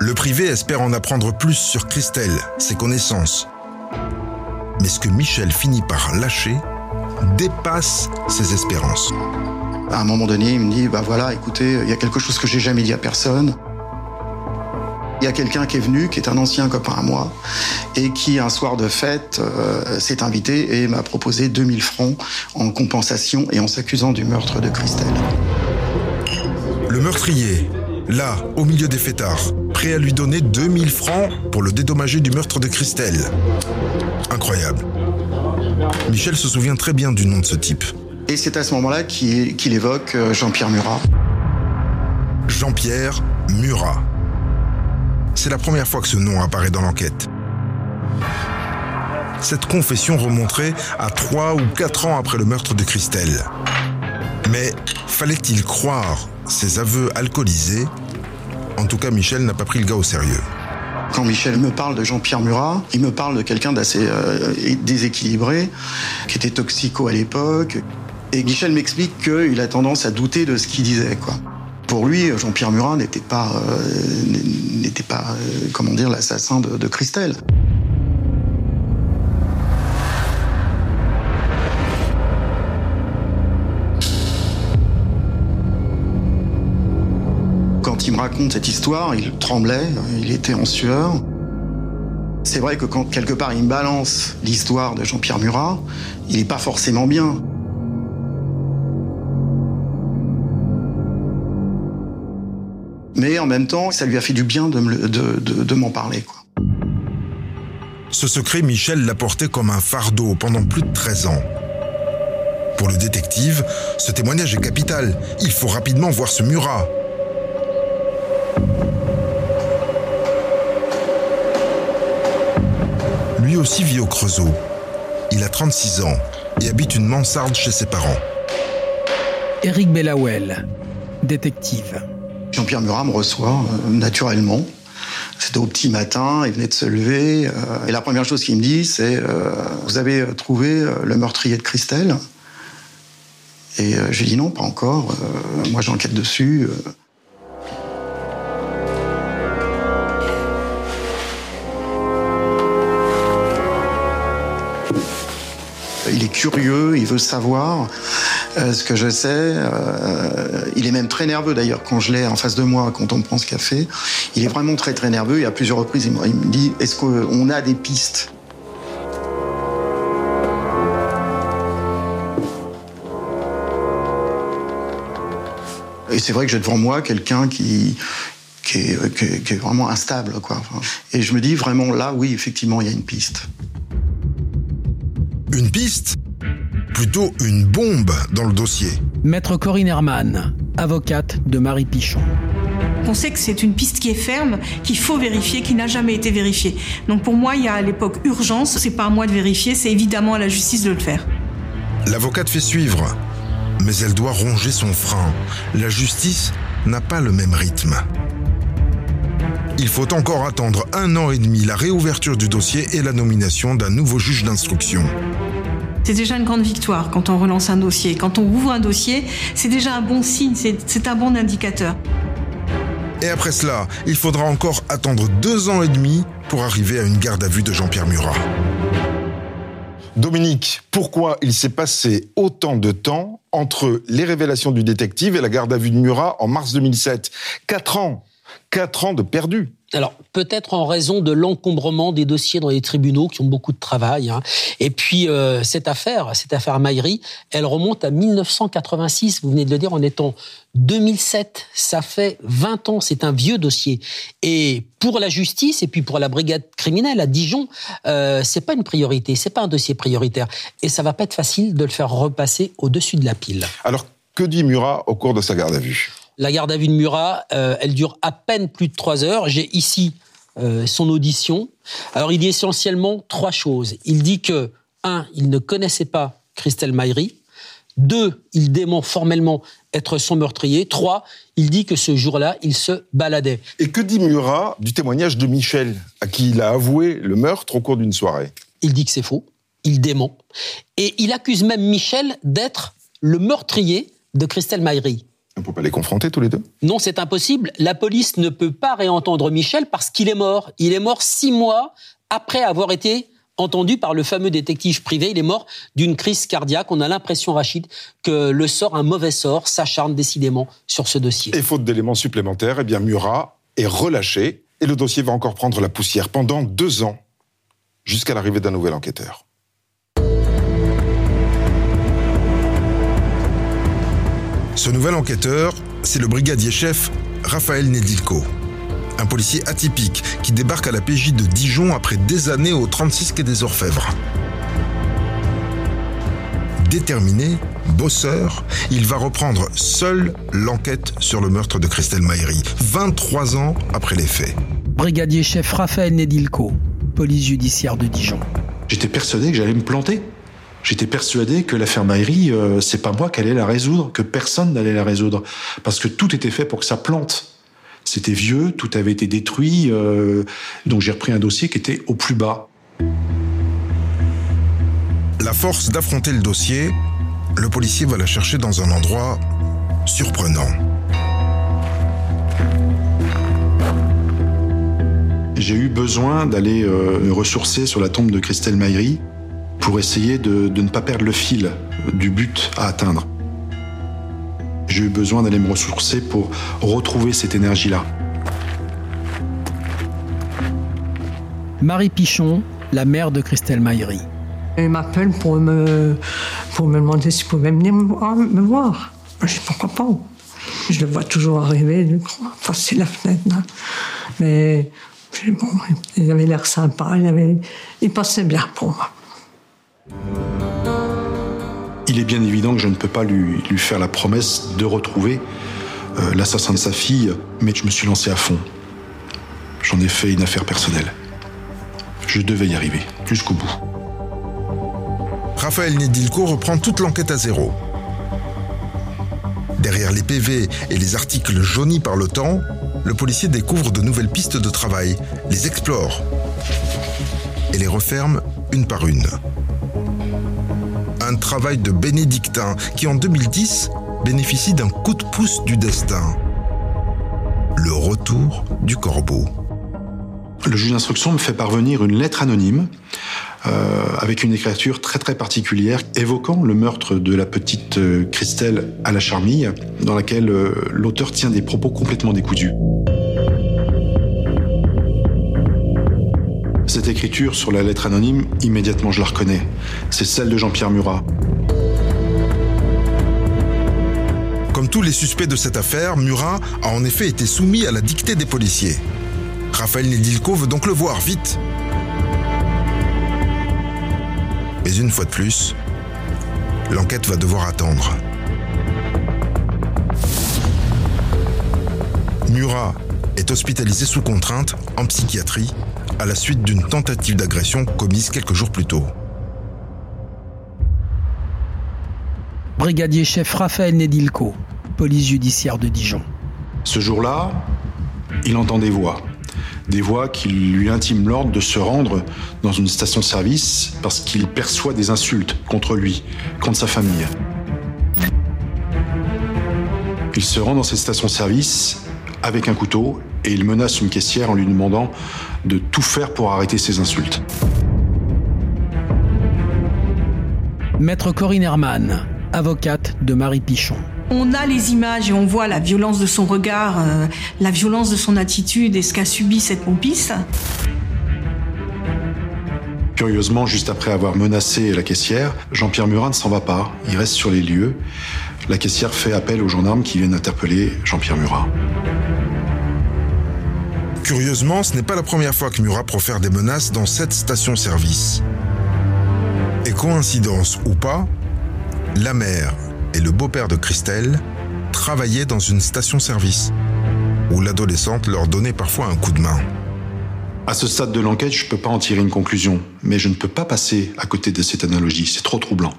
Le privé espère en apprendre plus sur Christelle, ses connaissances. Mais ce que Michel finit par lâcher dépasse ses espérances. À un moment donné, il me dit, bah voilà, écoutez, il y a quelque chose que j'ai jamais dit à personne. Il y a quelqu'un qui est venu, qui est un ancien copain à moi, et qui, un soir de fête, euh, s'est invité et m'a proposé 2000 francs en compensation et en s'accusant du meurtre de Christelle. Le meurtrier, là, au milieu des fêtards, prêt à lui donner 2000 francs pour le dédommager du meurtre de Christelle. Incroyable. Michel se souvient très bien du nom de ce type. Et c'est à ce moment-là qu'il évoque euh, Jean-Pierre Murat. Jean-Pierre Murat c'est la première fois que ce nom apparaît dans l'enquête. Cette confession remonterait à 3 ou 4 ans après le meurtre de Christelle. Mais fallait-il croire ces aveux alcoolisés? En tout cas, Michel n'a pas pris le gars au sérieux. Quand Michel me parle de Jean-Pierre Murat, il me parle de quelqu'un d'assez euh, déséquilibré, qui était toxico à l'époque. Et Michel m'explique qu'il a tendance à douter de ce qu'il disait. Pour lui, Jean-Pierre Murat n'était pas, euh, n'était pas euh, comment l'assassin de, de Christelle. Quand il me raconte cette histoire, il tremblait, il était en sueur. C'est vrai que quand quelque part il me balance l'histoire de Jean-Pierre Murat, il n'est pas forcément bien. Mais en même temps, ça lui a fait du bien de, me- de- de- de m'en parler. Quoi. Ce secret, Michel l'a porté comme un fardeau pendant plus de 13 ans. Pour le détective, ce témoignage est capital. Il faut rapidement voir ce Murat. Lui aussi vit au Creusot. Il a 36 ans et habite une mansarde chez ses parents. Éric Bellawell, détective. Jean-Pierre Murat me reçoit euh, naturellement. C'était au petit matin, il venait de se lever. euh, et la première chose qu'il me dit, c'est euh, Vous avez trouvé le meurtrier de Christelle? Et je lui dis Non, pas encore. moi, j'enquête dessus. Il est curieux, il veut savoir euh, ce que je sais. euh, il est même très nerveux d'ailleurs quand je l'ai en face de moi, quand on me prend ce café. Il est vraiment très très nerveux et à plusieurs reprises, il me, dit Est-ce qu'on a des pistes? Et c'est vrai que j'ai devant moi quelqu'un qui, est, qui est- vraiment instable. Quoi. Et je me dis vraiment là, oui, effectivement, il y a une piste. Une piste? Plutôt une bombe dans le dossier. Maître Corinne Herman, avocate de Marie Pichon. On sait que c'est une piste qui est ferme, qu'il faut vérifier, qui n'a jamais été vérifiée. Donc pour moi, il y a à l'époque urgence. C'est pas à moi de vérifier, c'est évidemment à la justice de le faire. L'avocate fait suivre, mais elle doit ronger son frein. La justice n'a pas le même rythme. Il faut encore attendre un an et demi la réouverture du dossier et la nomination d'un nouveau juge d'instruction. C'est déjà une grande victoire quand on relance un dossier. Quand on ouvre un dossier, c'est déjà un bon signe, c'est un bon indicateur. Et après cela, il faudra encore attendre deux ans et demi pour arriver à une garde à vue de Jean-Pierre Murat. Dominique, pourquoi il s'est passé autant de temps entre les révélations du détective et la garde à vue de Murat en mars 2007 Quatre ans Quatre ans de perdu Alors, peut-être en raison de l'encombrement des dossiers dans les tribunaux qui ont beaucoup de travail. hein. Et puis, euh, cette affaire, cette affaire Maillery, elle remonte à 1986. Vous venez de le dire, en étant 2007. Ça fait 20 ans. C'est un vieux dossier. Et pour la justice et puis pour la brigade criminelle à Dijon, euh, c'est pas une priorité. C'est pas un dossier prioritaire. Et ça va pas être facile de le faire repasser au-dessus de la pile. Alors, que dit Murat au cours de sa garde à vue? La garde à vue de Murat, euh, elle dure à peine plus de trois heures. J'ai ici euh, son audition. Alors, il dit essentiellement trois choses. Il dit que, un, il ne connaissait pas Christelle Maillery. Deux, il dément formellement être son meurtrier. Trois, il dit que ce jour-là, il se baladait. Et que dit Murat du témoignage de Michel, à qui il a avoué le meurtre au cours d'une soirée? Il dit que c'est faux. Il dément. Et il accuse même Michel d'être le meurtrier de Christelle Maillery. On ne peut pas les confronter tous les deux? Non, c'est impossible. La police ne peut pas réentendre Michel parce qu'il est mort. Il est mort six mois après avoir été entendu par le fameux détective privé. Il est mort d'une crise cardiaque. On a l'impression, Rachid, que le sort, un mauvais sort, s'acharne décidément sur ce dossier. Et faute d'éléments supplémentaires, eh bien Murat est relâché et le dossier va encore prendre la poussière pendant deux ans, jusqu'à l'arrivée d'un nouvel enquêteur. Ce nouvel enquêteur, c'est le brigadier chef Raphaël Nedilko. Un policier atypique qui débarque à la PJ de Dijon après des années au 36 quai des Orfèvres. Déterminé, bosseur, il va reprendre seul l'enquête sur le meurtre de Christelle Maillery, 23 ans après les faits. Brigadier chef Raphaël Nedilko, police judiciaire de Dijon. J'étais persuadé que j'allais me planter. J'étais persuadé que l'affaire Maïri, euh, c'est pas moi qui allais la résoudre, que personne n'allait la résoudre. Parce que tout était fait pour que ça plante. C'était vieux, tout avait été détruit, euh, donc j'ai repris un dossier qui était au plus bas. La force d'affronter le dossier, le policier va la chercher dans un endroit surprenant. J'ai eu besoin d'aller euh, me ressourcer sur la tombe de Christelle Maïri pour essayer de, de ne pas perdre le fil du but à atteindre. J'ai eu besoin d'aller me ressourcer pour retrouver cette énergie-là. Marie Pichon, la mère de Christelle Maïri. Il m'appelle pour me, pour me demander s'il pouvait venir me voir. Je dis pourquoi pas. Je le vois toujours arriver, passer la fenêtre. Là. Mais bon, il avait l'air sympa, il, avait, il passait bien pour moi. Il est bien évident que je ne peux pas lui, faire la promesse de retrouver euh, l'assassin de sa fille, mais je me suis lancé à fond. J'en ai fait une affaire personnelle. Je devais y arriver, jusqu'au bout. Raphaël Nedilko reprend toute l'enquête à zéro. Derrière les PV et les articles jaunis par le temps, le policier découvre de nouvelles pistes de travail, les explore et les referme une par une. Un travail de bénédictin qui en 2010 bénéficie d'un coup de pouce du destin. Le retour du corbeau. Le juge d'instruction me fait parvenir une lettre anonyme euh, avec une écriture très très particulière évoquant le meurtre de la petite euh, Christelle à la charmille, dans laquelle euh, l'auteur tient des propos complètement décousus. Cette écriture sur la lettre anonyme, immédiatement je la reconnais. C'est celle de Jean-Pierre Murat. Comme tous les suspects de cette affaire, Murat a en effet été soumis à la dictée des policiers. Raphaël Nedilko veut donc le voir vite. Mais une fois de plus, l'enquête va devoir attendre. Murat est hospitalisé sous contrainte en psychiatrie à la suite d'une tentative d'agression commise quelques jours plus tôt. Brigadier chef Raphaël Nedilko, police judiciaire de Dijon. Ce jour-là, il entend des voix. Des voix qui lui intiment l'ordre de se rendre dans une station-service parce qu'il perçoit des insultes contre lui, contre sa famille. Il se rend dans cette station-service avec un couteau et il menace une caissière en lui demandant de tout faire pour arrêter ces insultes. Maître Corinne Herman, avocate de Marie Pichon. On a les images et on voit la violence de son regard, euh, la violence de son attitude et ce qu'a subi cette pompiste. Curieusement, juste après avoir menacé la caissière, Jean-Pierre Murat ne s'en va pas. Il reste sur les lieux. La caissière fait appel aux gendarmes qui viennent interpeller Jean-Pierre Murat. Curieusement, ce n'est pas la première fois que Murat profère des menaces dans cette station-service. Et coïncidence ou pas, la mère et le beau-père de Christelle travaillaient dans une station-service, où l'adolescente leur donnait parfois un coup de main. À ce stade de l'enquête, je ne peux pas en tirer une conclusion, mais je ne peux pas passer à côté de cette analogie, c'est trop troublant.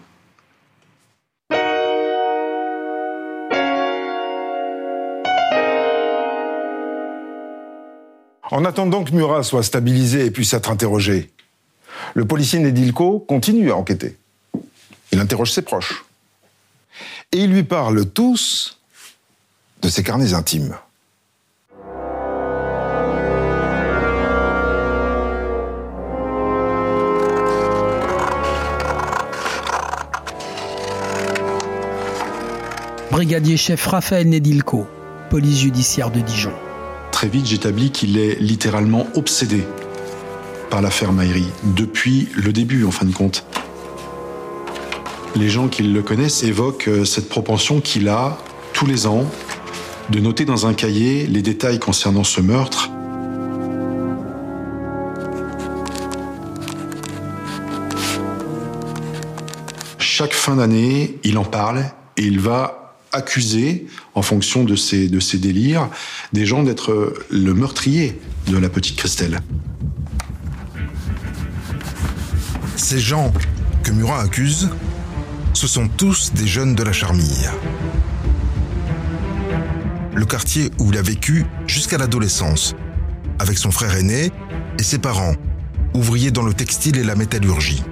En attendant que Murat soit stabilisé et puisse être interrogé, le policier Nedilko continue à enquêter. Il interroge ses proches. Et ils lui parlent tous de ses carnets intimes. Brigadier chef Raphaël Nedilko, police judiciaire de Dijon. Très vite, j'établis qu'il est littéralement obsédé par l'affaire Maïri, depuis le début en fin de compte. Les gens qui le connaissent évoquent euh, cette propension qu'il a, tous les ans, de noter dans un cahier les détails concernant ce meurtre. Chaque fin d'année, il en parle et il va accuser, en fonction de ses, de ses délires, des gens d'être le meurtrier de la petite Christelle. Ces gens que Murat accuse, ce sont tous des jeunes de la Charmille. Le quartier où il a vécu jusqu'à l'adolescence, avec son frère aîné et ses parents, ouvriers dans le textile et la métallurgie.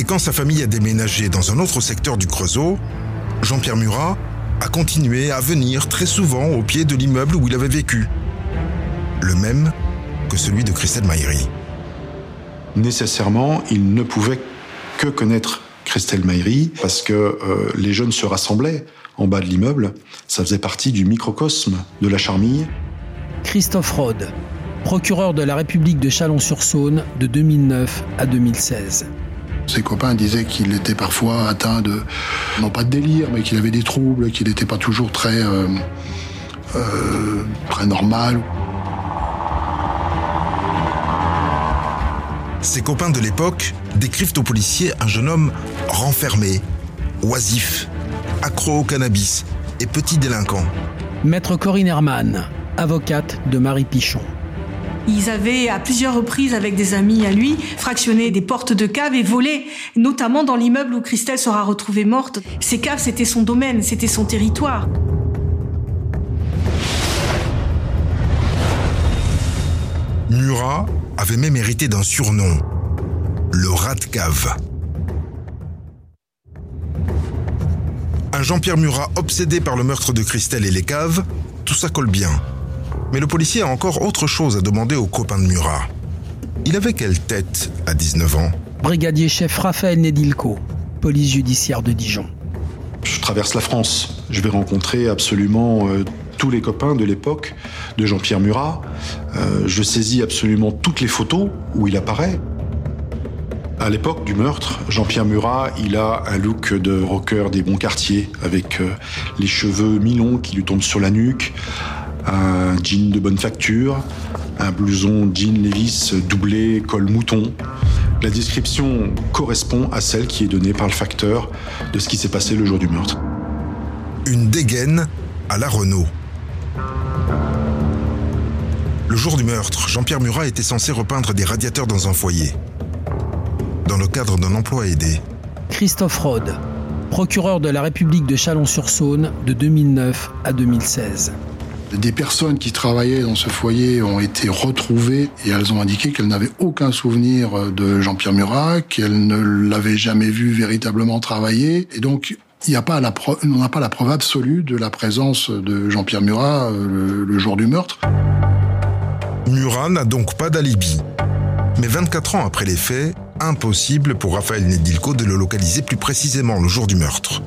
Et quand sa famille a déménagé dans un autre secteur du Creusot, Jean-Pierre Murat a continué à venir très souvent au pied de l'immeuble où il avait vécu. Le même que celui de Christelle Maïri. Nécessairement, il ne pouvait que connaître Christelle Maïri parce que euh, les jeunes se rassemblaient en bas de l'immeuble. Ça faisait partie du microcosme de la Charmille. Christophe Rode, procureur de la République de Chalon-sur-Saône de 2009 à 2016. Ses copains disaient qu'il était parfois atteint de, non pas de délire, mais qu'il avait des troubles, qu'il n'était pas toujours très, euh, euh, très normal. Ses copains de l'époque décrivent aux policiers un jeune homme renfermé, oisif, accro au cannabis et petit délinquant. Maître Corinne Herman, avocate de Marie Pichon. Ils avaient à plusieurs reprises avec des amis à lui fractionné des portes de caves et volé, notamment dans l'immeuble où Christelle sera retrouvée morte. Ces caves, c'était son domaine, c'était son territoire. Murat avait même hérité d'un surnom, le rat de cave. Un Jean-Pierre Murat obsédé par le meurtre de Christelle et les caves, tout ça colle bien. Mais le policier a encore autre chose à demander aux copains de Murat. Il avait quelle tête à 19 ans? Brigadier chef Raphaël Nedilko, police judiciaire de Dijon. Je traverse la France. Je vais rencontrer absolument euh, tous les copains de l'époque de Jean-Pierre Murat. Euh, je saisis absolument toutes les photos où il apparaît. À l'époque du meurtre, Jean-Pierre Murat, il a un look de rocker des bons quartiers, avec euh, les cheveux mi-longs qui lui tombent sur la nuque, un jean de bonne facture, un blouson jean Levis doublé col mouton. La description correspond à celle qui est donnée par le facteur de ce qui s'est passé le jour du meurtre. Une dégaine à la Renault. Le jour du meurtre, Jean-Pierre Murat était censé repeindre des radiateurs dans un foyer. Dans le cadre d'un emploi aidé. Christophe Rode, procureur de la République de Chalon-sur-Saône de 2009 à 2016. Des personnes qui travaillaient dans ce foyer ont été retrouvées et elles ont indiqué qu'elles n'avaient aucun souvenir de Jean-Pierre Murat, qu'elles ne l'avaient jamais vu véritablement travailler. Et donc, il a pas la on n'a pas la preuve absolue de la présence de Jean-Pierre Murat le, le jour du meurtre. Murat n'a donc pas d'alibi. Mais 24 ans après les faits, impossible pour Raphaël Nedilko de le localiser plus précisément le jour du meurtre.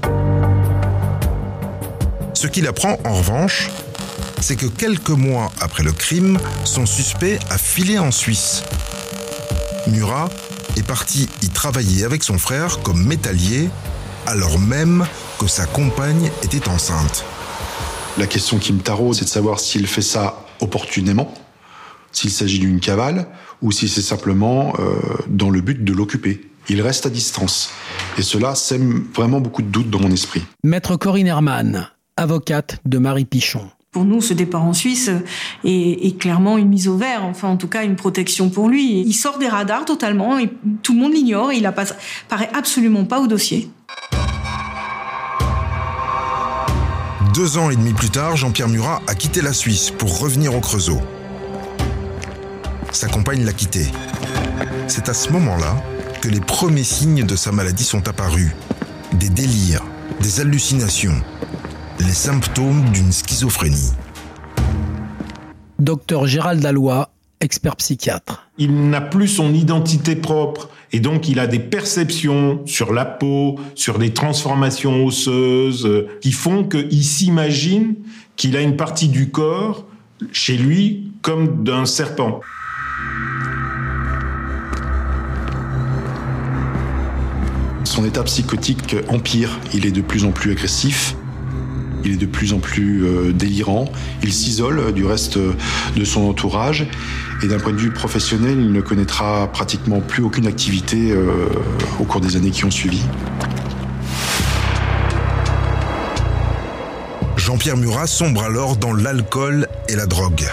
Ce qu'il apprend, en revanche, c'est que quelques mois après le crime, son suspect a filé en Suisse. Murat est parti y travailler avec son frère comme métallier, alors même que sa compagne était enceinte. La question qui me taraude, c'est de savoir s'il fait ça opportunément, s'il s'agit d'une cavale, ou si c'est simplement euh, dans le but de l'occuper. Il reste à distance. Et cela sème vraiment beaucoup de doutes dans mon esprit. Maître Corinne Herman, avocate de Marie Pichon. Pour nous, ce départ en Suisse est, clairement une mise au vert, enfin en tout cas une protection pour lui. Il sort des radars totalement, et tout le monde l'ignore, il apparaît absolument pas au dossier. Deux ans et demi plus tard, Jean-Pierre Murat a quitté la Suisse pour revenir au Creusot. Sa compagne l'a quitté. C'est à ce moment-là que les premiers signes de sa maladie sont apparus. Des délires, des hallucinations, les symptômes d'une schizophrénie. Docteur Gérald Dalloy, expert psychiatre. Il n'a plus son identité propre et donc il a des perceptions sur la peau, sur des transformations osseuses euh, qui font qu'il s'imagine qu'il a une partie du corps chez lui comme d'un serpent. Son état psychotique empire, il est de plus en plus agressif, il est de plus en plus euh, délirant. Il s'isole euh, du reste euh, de son entourage. Et d'un point de vue professionnel, il ne connaîtra pratiquement plus aucune activité au cours des années qui ont suivi. Jean-Pierre Murat sombre alors dans l'alcool et la drogue.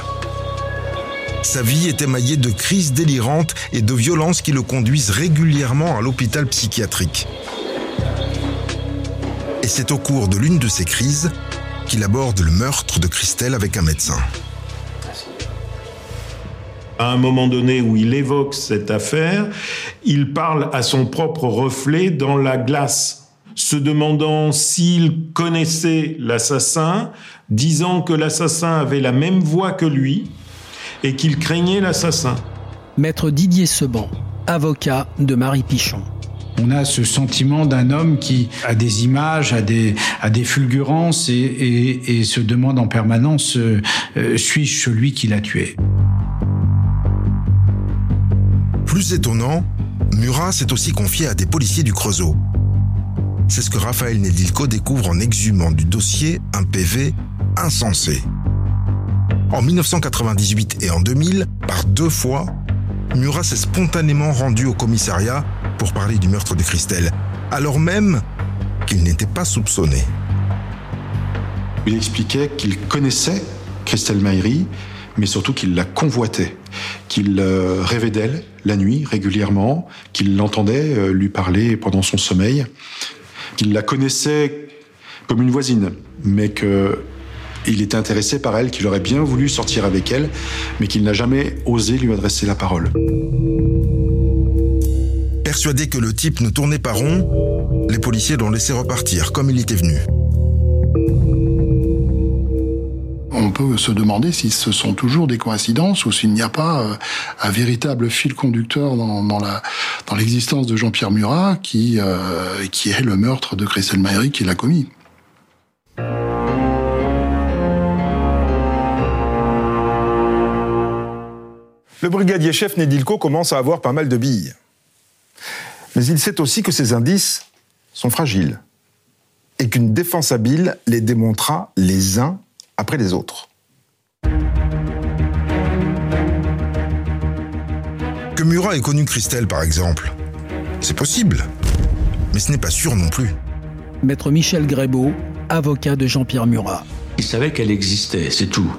Sa vie est émaillée de crises délirantes et de violences qui le conduisent régulièrement à l'hôpital psychiatrique. Et c'est au cours de l'une de ces crises qu'il aborde le meurtre de Christelle avec un médecin. À un moment donné où il évoque cette affaire, il parle à son propre reflet dans la glace, se demandant s'il connaissait l'assassin, disant que l'assassin avait la même voix que lui et qu'il craignait l'assassin. Maître Didier Seban, avocat de Marie Pichon. On a ce sentiment d'un homme qui a des images, a des, fulgurances et se demande en permanence euh, euh, suis-je celui qui l'a tué? Plus étonnant, Murat s'est aussi confié à des policiers du Creusot. C'est ce que Raphaël Nedilko découvre en exhumant du dossier un PV insensé. En 1998 et en 2000, par deux fois, Murat s'est spontanément rendu au commissariat pour parler du meurtre de Christelle, alors même qu'il n'était pas soupçonné. Il expliquait qu'il connaissait Christelle Maïri, mais surtout qu'il la convoitait, qu'il euh, rêvait d'elle la nuit régulièrement, qu'il l'entendait euh, lui parler pendant son sommeil, qu'il la connaissait comme une voisine, mais que il était intéressé par elle, qu'il aurait bien voulu sortir avec elle, mais qu'il n'a jamais osé lui adresser la parole. Persuadé que le type ne tournait pas rond, les policiers l'ont laissé repartir comme il était venu. On peut se demander si ce sont toujours des coïncidences ou s'il n'y a pas euh, un véritable fil conducteur dans, dans la dans l'existence de Jean-Pierre Murat qui euh, qui est le meurtre de Christelle Maïri qui l'a commis. Le brigadier chef Nedilko commence à avoir pas mal de billes. Mais il sait aussi que ces indices sont fragiles et qu'une défense habile les démontrera les uns après les autres. Que Murat ait connu Christelle, par exemple, c'est possible, mais ce n'est pas sûr non plus. Maître Michel Grébeau, avocat de Jean-Pierre Murat. Il savait qu'elle existait, c'est tout.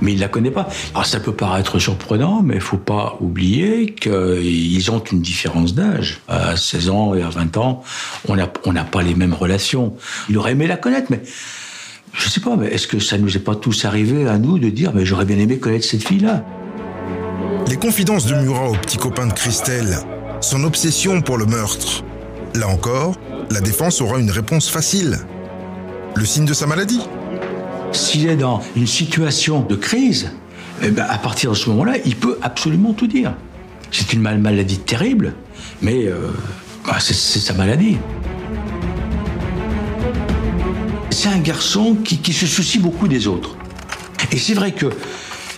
Mais il la connaît pas. Alors ça peut paraître surprenant, mais il faut pas oublier qu'ils ont une différence d'âge. À 16 ans et à 20 ans, on n'a pas les mêmes relations. Il aurait aimé la connaître, mais je sais pas, est-ce que ça nous est pas tous arrivé à nous de dire, mais j'aurais bien aimé connaître cette fille-là? Les confidences de Murat au petit copain de Christelle, son obsession pour le meurtre. Là encore, la défense aura une réponse facile. Le signe de sa maladie. S'il est dans une situation de crise, eh ben, à partir de ce moment-là, il peut absolument tout dire. C'est une mal- maladie terrible, mais euh, bah, c'est c'est sa maladie. C'est un garçon qui, qui se soucie beaucoup des autres. Et c'est vrai que,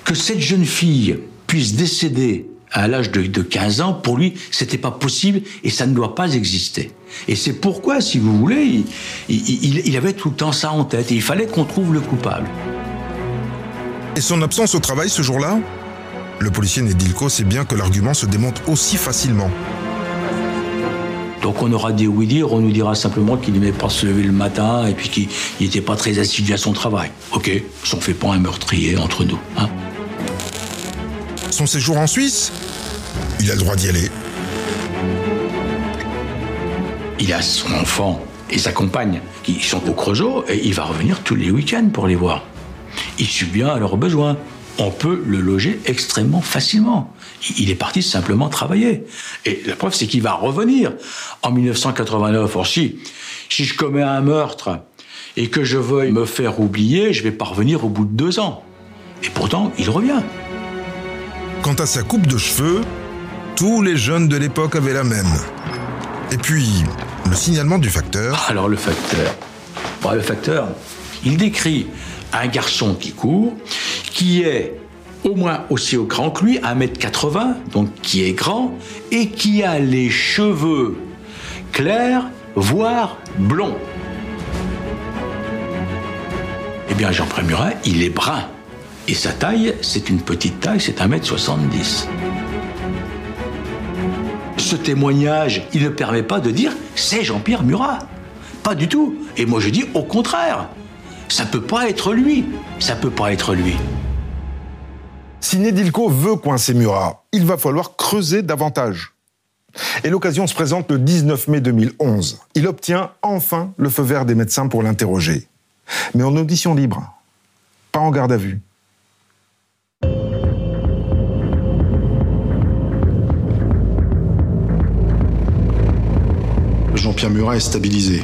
que cette jeune fille puisse décéder à l'âge de, de 15 ans, pour lui, c'était pas possible et ça ne doit pas exister. Et c'est pourquoi, si vous voulez, il, il- il- il avait tout le temps ça en tête et il fallait qu'on trouve le coupable. Et son absence au travail ce jour-là? Le policier Nedilko sait bien que l'argument se démonte aussi facilement. Donc on aura des oui dire, on nous dira simplement qu'il n'aimait pas se lever le matin et puis qu'il n'était pas très assidu à son travail. Ok, on fait pas un meurtrier entre nous. Hein Son séjour en Suisse Il a le droit d'y aller. Il a son enfant et sa compagne qui sont au Creusot et il va revenir tous les week-ends pour les voir. Il subvient à leurs besoins. On peut le loger extrêmement facilement. Il est parti simplement travailler. Et la preuve, c'est qu'il va revenir en 1989. Or, si, si je commets un meurtre et que je veuille me faire oublier, je vais pas revenir au bout de deux ans. Et pourtant, il revient. Quant à sa coupe de cheveux, tous les jeunes de l'époque avaient la même. Et puis, le signalement du facteur. Alors le facteur. Bon, le facteur, il décrit un garçon qui court, qui est au moins aussi grand que lui, 1m80, donc qui est grand, et qui a les cheveux clairs, voire blonds. Eh bien, Jean-Pierre Murat, il est brun. Et sa taille, c'est une petite taille, c'est 1m70. Ce témoignage, il ne permet pas de dire c'est Jean-Pierre Murat. Pas du tout. Et moi je dis au contraire. Ça peut pas être lui. Ça peut pas être lui. Si Nedilko veut coincer Murat, il va falloir creuser davantage. Et l'occasion se présente le 19 mai 2011. Il obtient enfin le feu vert des médecins pour l'interroger. Mais en audition libre, pas en garde à vue. Jean-Pierre Murat est stabilisé.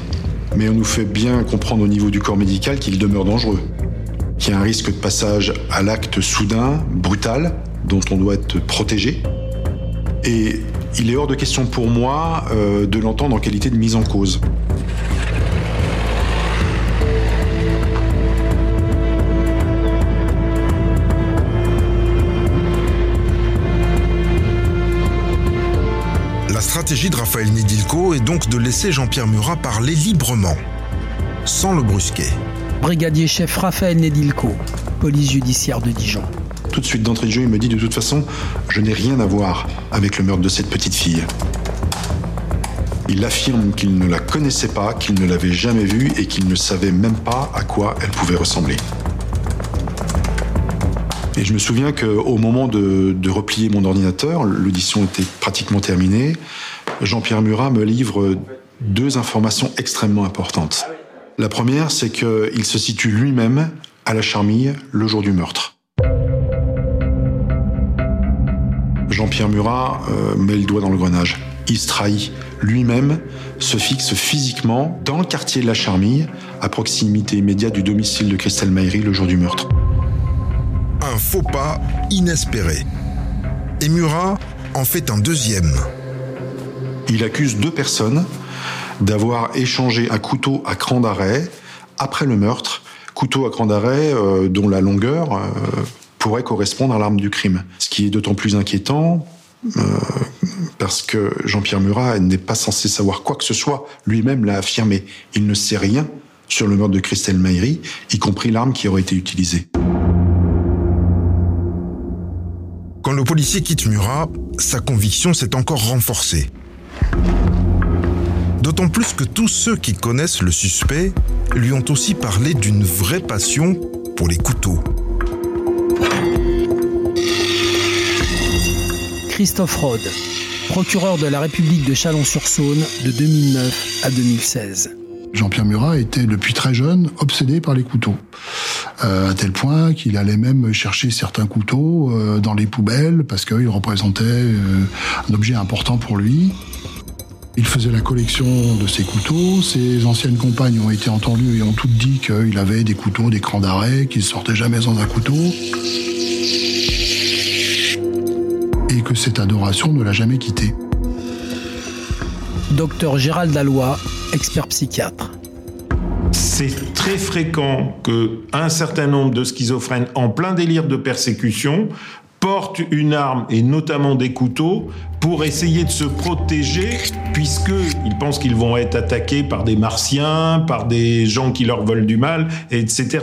Mais on nous fait bien comprendre au niveau du corps médical qu'il demeure dangereux. Qu'il y a un risque de passage à l'acte soudain, brutal, dont on doit être protégé. Et il est hors de question pour moi euh, de l'entendre en qualité de mise en cause. Stratégie de Raphaël Nidilko est donc de laisser Jean-Pierre Murat parler librement, sans le brusquer. Brigadier chef Raphaël Nedilko, police judiciaire de Dijon. Tout de suite d'entrée de jeu, il me dit de toute façon, je n'ai rien à voir avec le meurtre de cette petite fille. Il affirme qu'il ne la connaissait pas, qu'il ne l'avait jamais vue et qu'il ne savait même pas à quoi elle pouvait ressembler. Et je me souviens qu'au moment de, replier mon ordinateur, l'audition était pratiquement terminée, Jean-Pierre Murat me livre deux informations extrêmement importantes. La première, c'est qu'il se situe lui-même à la Charmille le jour du meurtre. Jean-Pierre Murat euh, met le doigt dans le grenage. Il se trahit. Lui-même se fixe physiquement dans le quartier de la Charmille, à proximité immédiate du domicile de Christelle Maillery le jour du meurtre. Un faux pas inespéré. Et Murat en fait un deuxième. Il accuse deux personnes d'avoir échangé un couteau à cran d'arrêt après le meurtre, couteau à cran d'arrêt euh, dont la longueur euh, pourrait correspondre à l'arme du crime. Ce qui est d'autant plus inquiétant euh, parce que Jean-Pierre Murat n'est pas censé savoir quoi que ce soit. Lui-même l'a affirmé. Il ne sait rien sur le meurtre de Christelle Maillery, y compris l'arme qui aurait été utilisée. Le policier quitte Murat, sa conviction s'est encore renforcée. D'autant plus que tous ceux qui connaissent le suspect lui ont aussi parlé d'une vraie passion pour les couteaux. Christophe Rode, procureur de la République de Chalon-sur-Saône de 2009 à 2016. Jean-Pierre Murat était depuis très jeune obsédé par les couteaux, euh, à tel point qu'il allait même chercher certains couteaux euh, dans les poubelles parce qu'ils représentaient euh, un objet important pour lui. Il faisait la collection de ses couteaux. Ses anciennes compagnes ont été entendues et ont toutes dit qu'il avait des couteaux, des crans d'arrêt, qu'il sortait jamais sans un couteau. Et que cette adoration ne l'a jamais quitté. Docteur Gérald Dallois, expert psychiatre. C'est très fréquent que un certain nombre de schizophrènes en plein délire de persécution portent une arme et notamment des couteaux pour essayer de se protéger puisqu'ils pensent qu'ils vont être attaqués par des martiens, par des gens qui leur veulent du mal, etc.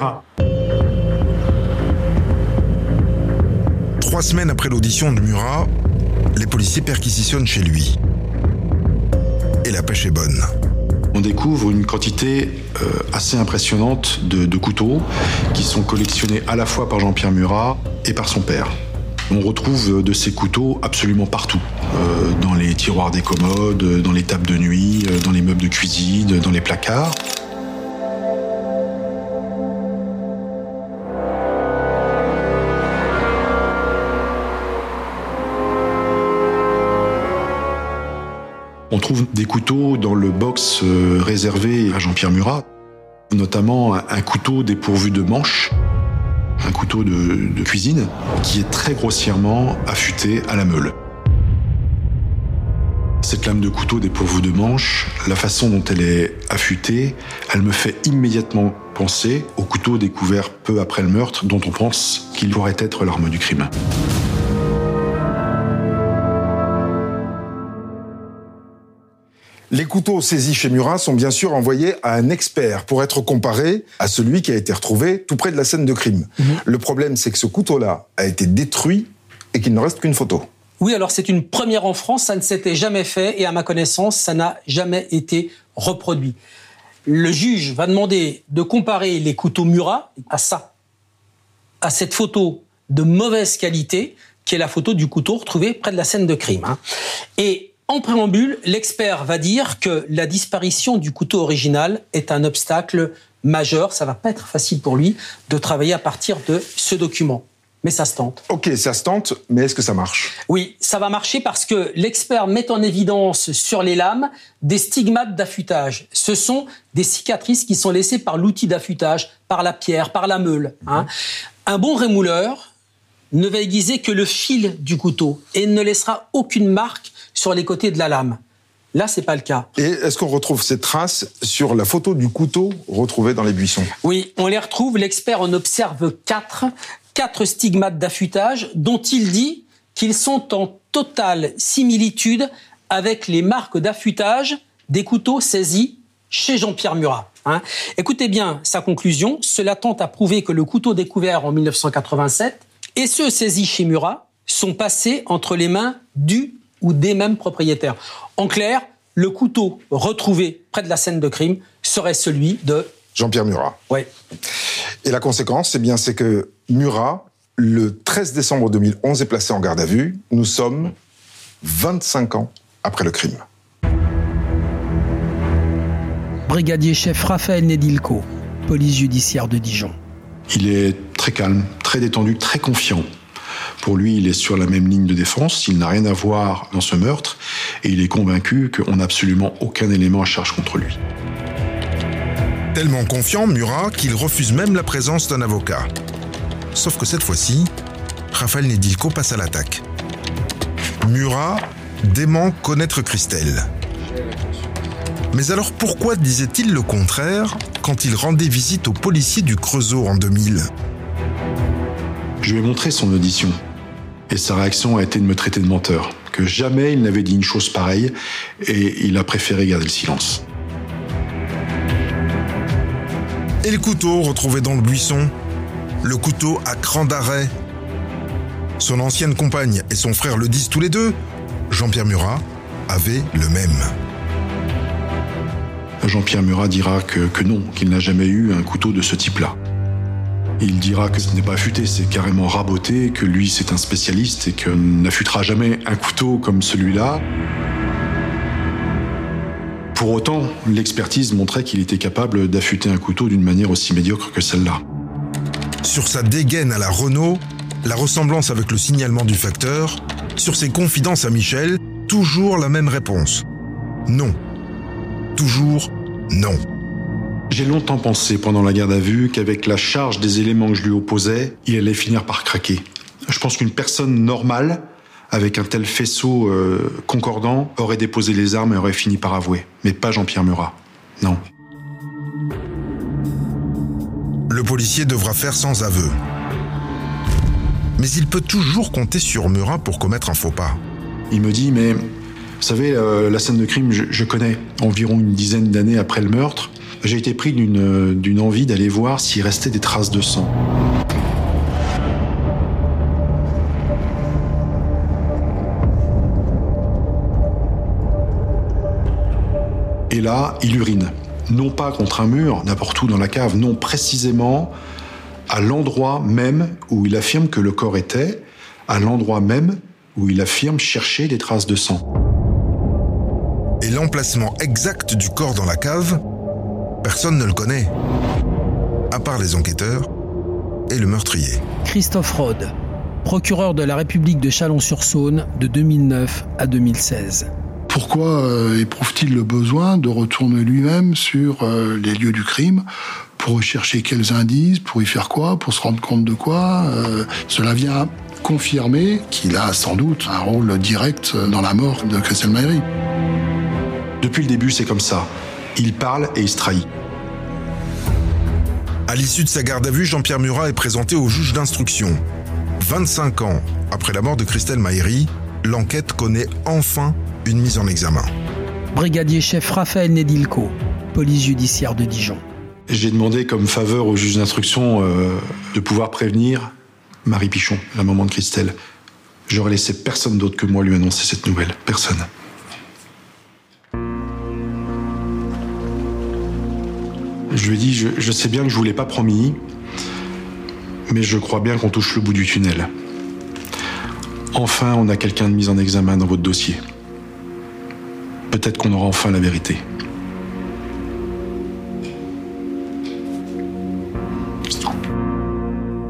Trois semaines après l'audition de Murat, les policiers perquisitionnent chez lui. Et la pêche est bonne. On découvre une quantité euh, assez impressionnante de, couteaux qui sont collectionnés à la fois par Jean-Pierre Murat et par son père. On retrouve de ces couteaux absolument partout. Euh, dans les tiroirs des commodes, dans les tables de nuit, euh, dans les meubles de cuisine, dans les placards. On trouve des couteaux dans le box euh, réservé à Jean-Pierre Murat, notamment un couteau dépourvu de manche, un couteau de, de, cuisine qui est très grossièrement affûté à la meule. Cette lame de couteau dépourvue de manche, la façon dont elle est affûtée, elle me fait immédiatement penser au couteau découvert peu après le meurtre dont on pense qu'il pourrait être l'arme du crime. Les couteaux saisis chez Murat sont bien sûr envoyés à un expert pour être comparé à celui qui a été retrouvé tout près de la scène de crime. Mmh. Le problème, c'est que ce couteau-là a été détruit et qu'il ne reste qu'une photo. Oui, alors c'est une première en France, ça ne s'était jamais fait et à ma connaissance, ça n'a jamais été reproduit. Le juge va demander de comparer les couteaux Murat à ça, à cette photo de mauvaise qualité qui est la photo du couteau retrouvé près de la scène de crime. hein. Et en préambule, l'expert va dire que la disparition du couteau original est un obstacle majeur. Ça va pas être facile pour lui de travailler à partir de ce document. Mais ça se tente. Ok, ça se tente, mais est-ce que ça marche? Oui, ça va marcher parce que l'expert met en évidence sur les lames des stigmates d'affûtage. Ce sont des cicatrices qui sont laissées par l'outil d'affûtage, par la pierre, par la meule. hein. Un bon rémouleur ne va aiguiser que le fil du couteau et ne laissera aucune marque sur les côtés de la lame. Là, c'est pas le cas. Et est-ce qu'on retrouve ces traces sur la photo du couteau retrouvé dans les buissons? Oui, on les retrouve. L'expert en observe quatre, quatre stigmates d'affûtage dont il dit qu'ils sont en totale similitude avec les marques d'affûtage des couteaux saisis chez Jean-Pierre Murat. hein. Écoutez bien sa conclusion. Cela tente à prouver que le couteau découvert en 1987 et ceux saisis chez Murat sont passés entre les mains du ou des mêmes propriétaires. En clair, le couteau retrouvé près de la scène de crime serait celui de Jean-Pierre Murat. Oui. Et la conséquence, eh bien, c'est que Murat, le 13 décembre 2011, est placé en garde à vue. Nous sommes 25 ans après le crime. Brigadier chef Raphaël Nedilko, police judiciaire de Dijon. Il est très calme, très détendu, très confiant. Pour lui, il est sur la même ligne de défense, il n'a rien à voir dans ce meurtre, et il est convaincu qu'on n'a absolument aucun élément à charge contre lui. Tellement confiant, Murat, qu'il refuse même la présence d'un avocat. Sauf que cette fois-ci, Raphaël Nedilko passe à l'attaque. Murat dément connaître Christelle. Mais alors pourquoi disait-il le contraire quand il rendait visite aux policiers du Creusot en 2000 Je lui ai montré son audition, et sa réaction a été de me traiter de menteur, que jamais il n'avait dit une chose pareille, et il a préféré garder le silence. Et le couteau retrouvé dans le buisson? Le couteau à cran d'arrêt Son ancienne compagne et son frère le disent tous les deux. Jean-Pierre Murat avait le même. Jean-Pierre Murat dira que, que non, qu'il n'a jamais eu un couteau de ce type-là. Il dira que ce n'est pas affûté, c'est carrément raboté, que lui c'est un spécialiste et que n'affûtera jamais un couteau comme celui-là. Pour autant, l'expertise montrait qu'il était capable d'affûter un couteau d'une manière aussi médiocre que celle-là. Sur sa dégaine à la Renault, la ressemblance avec le signalement du facteur, sur ses confidences à Michel, toujours la même réponse. Non. Toujours non. J'ai longtemps pensé pendant la garde à vue qu'avec la charge des éléments que je lui opposais, il allait finir par craquer. Je pense qu'une personne normale, avec un tel faisceau euh, concordant, aurait déposé les armes et aurait fini par avouer. Mais pas Jean-Pierre Murat. Non. Le policier devra faire sans aveu. Mais il peut toujours compter sur Murat pour commettre un faux pas. Il me dit, mais vous savez, euh, la scène de crime, je, je connais. Environ une dizaine d'années après le meurtre, j'ai été pris d'une d'une envie d'aller voir s'il restait des traces de sang. Et là, il urine. Non pas contre un mur, n'importe où dans la cave, non précisément à l'endroit même où il affirme que le corps était, à l'endroit même où il affirme chercher des traces de sang. Et l'emplacement exact du corps dans la cave, personne ne le connaît. À part les enquêteurs et le meurtrier. Christophe Rode, procureur de la République de Chalon-sur-Saône de 2009 à 2016. Pourquoi euh, éprouve-t-il le besoin de retourner lui-même sur euh, les lieux du crime pour rechercher quels indices, pour y faire quoi, pour se rendre compte de quoi Euh, Cela vient confirmer qu'il a sans doute un rôle direct dans la mort de Christelle Maillery. Depuis le début, c'est comme ça. Il parle et il se trahit. À l'issue de sa garde à vue, Jean-Pierre Murat est présenté au juge d'instruction. 25 ans après la mort de Christelle Maïri, l'enquête connaît enfin une mise en examen. Brigadier chef Raphaël Nedilko, police judiciaire de Dijon. J'ai demandé comme faveur au juge d'instruction euh, de pouvoir prévenir Marie Pichon, la maman de Christelle. J'aurais laissé personne d'autre que moi lui annoncer cette nouvelle. Personne. Je lui ai dit, je, je sais bien que je vous l'ai pas promis, mais je crois bien qu'on touche le bout du tunnel. Enfin, on a quelqu'un de mis en examen dans votre dossier. Peut-être qu'on aura enfin la vérité.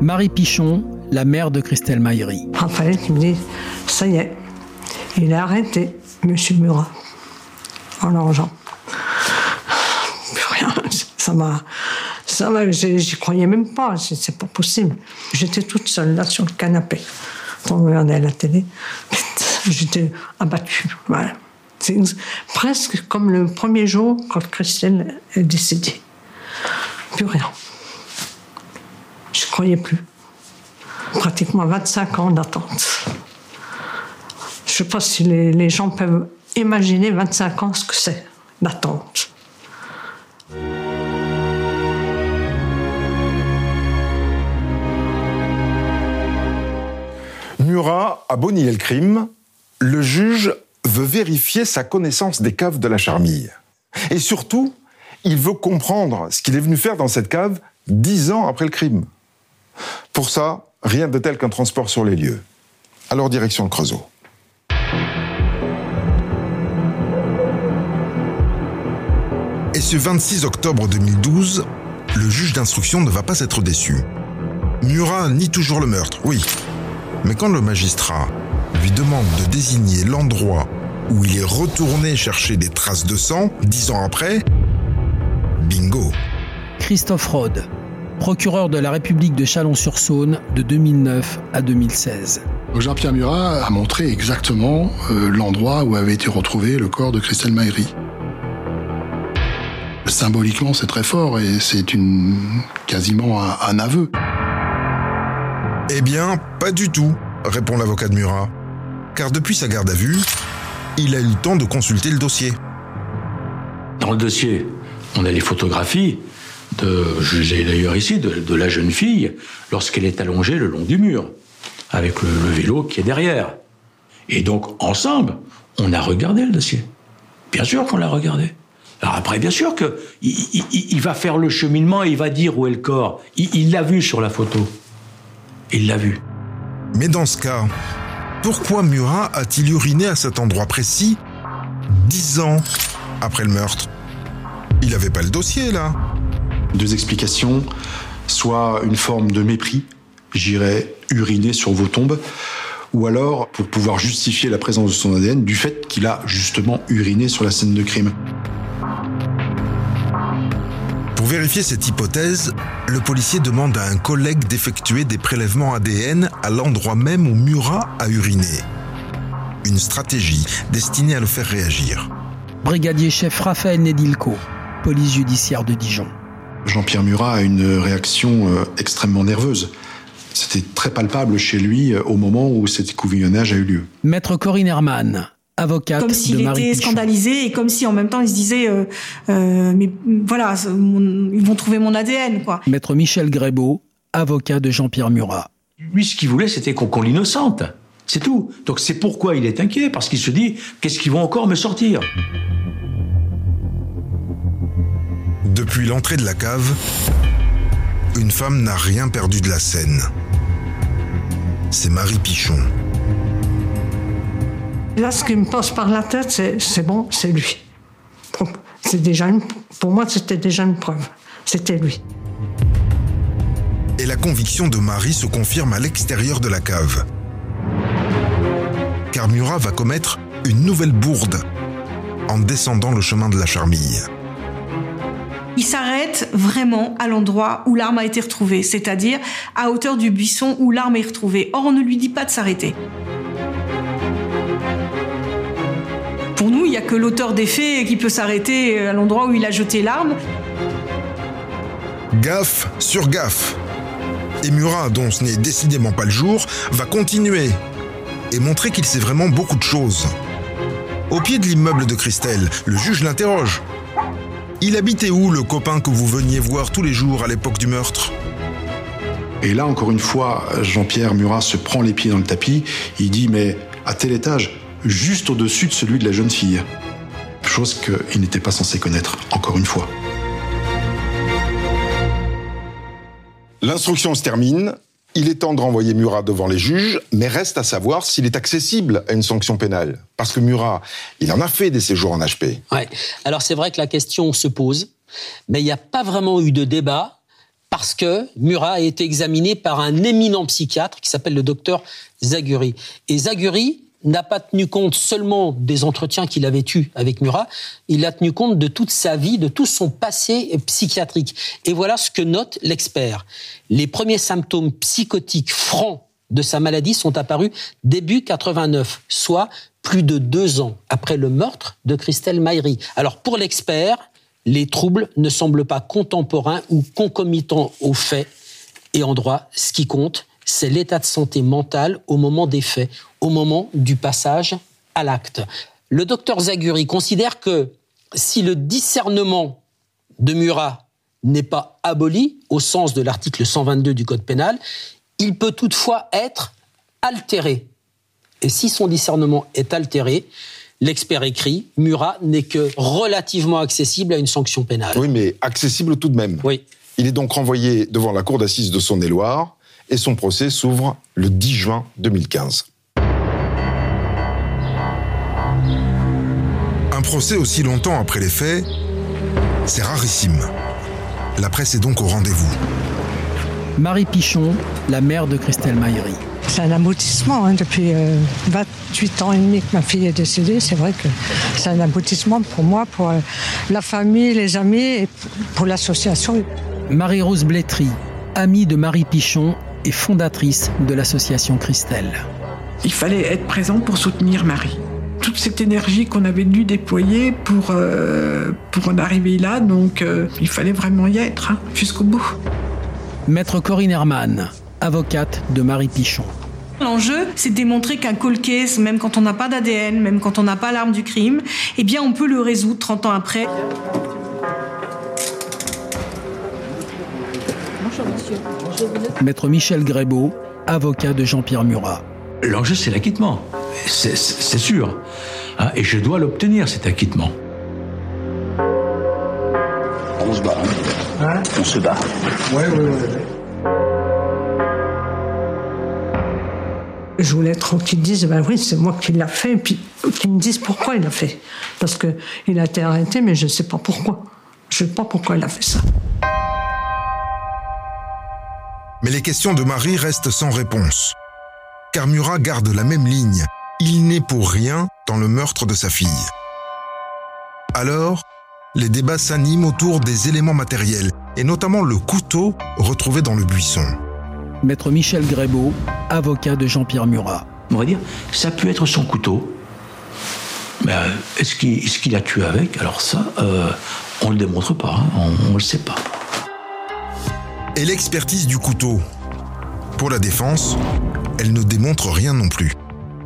Marie Pichon, la mère de Christelle Maillery. Raphaël qui me dit Ça y est, il a arrêté, monsieur Murat, en l'argent. Ça m'a. Ça m'a. J'y croyais même pas, c'est pas possible. J'étais toute seule là sur le canapé. On regardait la télé. J'étais abattue. Voilà. C'est presque comme le premier jour quand Christelle est décédée. Plus rien. Je croyais plus. Pratiquement 25 ans d'attente. Je sais pas si les, les gens peuvent imaginer 25 ans ce que c'est, d'attente. Nier le crime, le juge veut vérifier sa connaissance des caves de la Charmille. Et surtout, il veut comprendre ce qu'il est venu faire dans cette cave dix ans après le crime. Pour ça, rien de tel qu'un transport sur les lieux. Alors direction le Creusot. Et ce 26 octobre 2012, le juge d'instruction ne va pas être déçu. Murat nie toujours le meurtre, oui. Mais quand le magistrat lui demande de désigner l'endroit où il est retourné chercher des traces de sang dix ans après, bingo. Christophe Rode, procureur de la République de Chalon-sur-Saône de 2009 à 2016. Jean-Pierre Murat a montré exactement euh, l'endroit où avait été retrouvé le corps de Christelle Maillery. Symboliquement, c'est très fort et c'est une quasiment un, un aveu. Eh bien, pas du tout, répond l'avocat de Murat. Car depuis sa garde à vue, il a eu le temps de consulter le dossier. Dans le dossier, on a les photographies de, je les ai d'ailleurs ici, de, la jeune fille lorsqu'elle est allongée le long du mur, avec le, vélo qui est derrière. Et donc, ensemble, on a regardé le dossier. Bien sûr qu'on l'a regardé. Alors après, bien sûr que il, il- il va faire le cheminement et il va dire où est le corps. Il l'a vu sur la photo. Il l'a vu. Mais dans ce cas, pourquoi Murat a-t-il uriné à cet endroit précis dix ans après le meurtre? Il n'avait pas le dossier là. Deux explications. Soit une forme de mépris, j'irais uriner sur vos tombes, ou alors pour pouvoir justifier la présence de son ADN du fait qu'il a justement uriné sur la scène de crime. Pour vérifier cette hypothèse, le policier demande à un collègue d'effectuer des prélèvements ADN à l'endroit même où Murat a uriné. Une stratégie destinée à le faire réagir. Brigadier chef Raphaël Nedilko, police judiciaire de Dijon. Jean-Pierre Murat a une réaction euh, extrêmement nerveuse. C'était très palpable chez lui euh, au moment où cet couvignonnage a eu lieu. Maître Corinne Herman, avocate comme s'il était Pichon. scandalisé et comme si en même temps il se disait euh, euh, mais voilà mon- ils vont trouver mon ADN quoi. Maître Michel Grébeau, avocat de Jean-Pierre Murat. Lui, ce qu'il voulait, c'était qu'on qu'on l'innocente. C'est tout. Donc c'est pourquoi il est inquiet, parce qu'il se dit, qu'est-ce qu'ils vont encore me sortir? Depuis l'entrée de la cave, une femme n'a rien perdu de la scène. C'est Marie Pichon. Là, ce qui me passe par la tête, c'est c'est bon, c'est lui. C'est déjà une- pour moi, c'était déjà une preuve. C'était lui. Et la conviction de Marie se confirme à l'extérieur de la cave. Car Murat va commettre une nouvelle bourde en descendant le chemin de la Charmille. Il s'arrête vraiment à l'endroit où l'arme a été retrouvée, c'est-à-dire à hauteur du buisson où l'arme est retrouvée. Or, on ne lui dit pas de s'arrêter. N'y a que l'auteur des faits qui peut s'arrêter à l'endroit où il a jeté l'arme. Gaffe sur gaffe. Et Murat, dont ce n'est décidément pas le jour, va continuer et montrer qu'il sait vraiment beaucoup de choses. Au pied de l'immeuble de Christelle, le juge l'interroge. Il habitait où le copain que vous veniez voir tous les jours à l'époque du meurtre? Et là, encore une fois, Jean-Pierre Murat se prend les pieds dans le tapis. Il dit, mais à tel étage, juste au-dessus de celui de la jeune fille. Chose qu'il n'était pas censé connaître, encore une fois. L'instruction se termine. Il est temps de renvoyer Murat devant les juges, mais reste à savoir s'il est accessible à une sanction pénale. Parce que Murat, il en a fait des séjours en HP. Ouais. Alors c'est vrai que la question se pose, mais il n'y a pas vraiment eu de débat parce que Murat a été examiné par un éminent psychiatre qui s'appelle le docteur Zaguri. Et Zaguri n'a pas tenu compte seulement des entretiens qu'il avait eus avec Murat, il a tenu compte de toute sa vie, de tout son passé psychiatrique. Et voilà ce que note l'expert. Les premiers symptômes psychotiques francs de sa maladie sont apparus début 89, soit plus de deux ans après le meurtre de Christelle Maillery. Alors pour l'expert, les troubles ne semblent pas contemporains ou concomitants aux faits. Et en droit, ce qui compte, c'est l'état de santé mentale au moment des faits, au moment du passage à l'acte. Le docteur Zaguri considère que si le discernement de Murat n'est pas aboli au sens de l'article 122 du Code pénal, il peut toutefois être altéré. Et si son discernement est altéré, l'expert écrit, Murat n'est que relativement accessible à une sanction pénale. Oui, mais accessible tout de même. Oui. Il est donc renvoyé devant la cour d'assises de Saône-et-Loire et son procès s'ouvre le 10 juin 2015. Procès aussi longtemps après les faits, c'est rarissime. La presse est donc au rendez-vous. Marie Pichon, la mère de Christelle Maillery. C'est un aboutissement. hein. Depuis euh, 28 ans et demi que ma fille est décédée, c'est vrai que c'est un aboutissement pour moi, pour euh, la famille, les amis et pour l'association. Marie-Rose Blétry, amie de Marie Pichon et fondatrice de l'association Christelle. Il fallait être présent pour soutenir Marie. Toute cette énergie qu'on avait dû déployer pour, euh, pour en arriver là, donc euh, il fallait vraiment y être hein, jusqu'au bout. Maître Corinne Herman, avocate de Marie Pichon. L'enjeu, c'est de démontrer qu'un cold case, même quand on n'a pas d'ADN, même quand on n'a pas l'arme du crime, eh bien, on peut le résoudre 30 ans après. Maître Michel Grébeau, avocat de Jean-Pierre Murat. L'enjeu, c'est l'acquittement. C'est- sûr. Hein, et je dois l'obtenir, cet acquittement. On se bat. hein. On se bat. Ouais, ouais, ouais. Je voulais trop qu'ils disent, ben oui, c'est moi qui l'a fait, et puis qu'ils me disent pourquoi il l'a fait. Parce qu'il a été arrêté, mais je ne sais pas pourquoi. Je ne sais pas pourquoi il a fait ça. Mais les questions de Marie restent sans réponse. Car Murat garde la même ligne. Il n'est pour rien dans le meurtre de sa fille. Alors, les débats s'animent autour des éléments matériels, et notamment le couteau retrouvé dans le buisson. Maître Michel Grébeau, avocat de Jean-Pierre Murat. On va dire, ça peut être son couteau. Mais euh, est-ce qu'il est-ce qu'il a tué avec? Alors ça, euh, on ne le démontre pas, hein, on ne le sait pas. Et l'expertise du couteau Pour la défense, elle ne démontre rien non plus.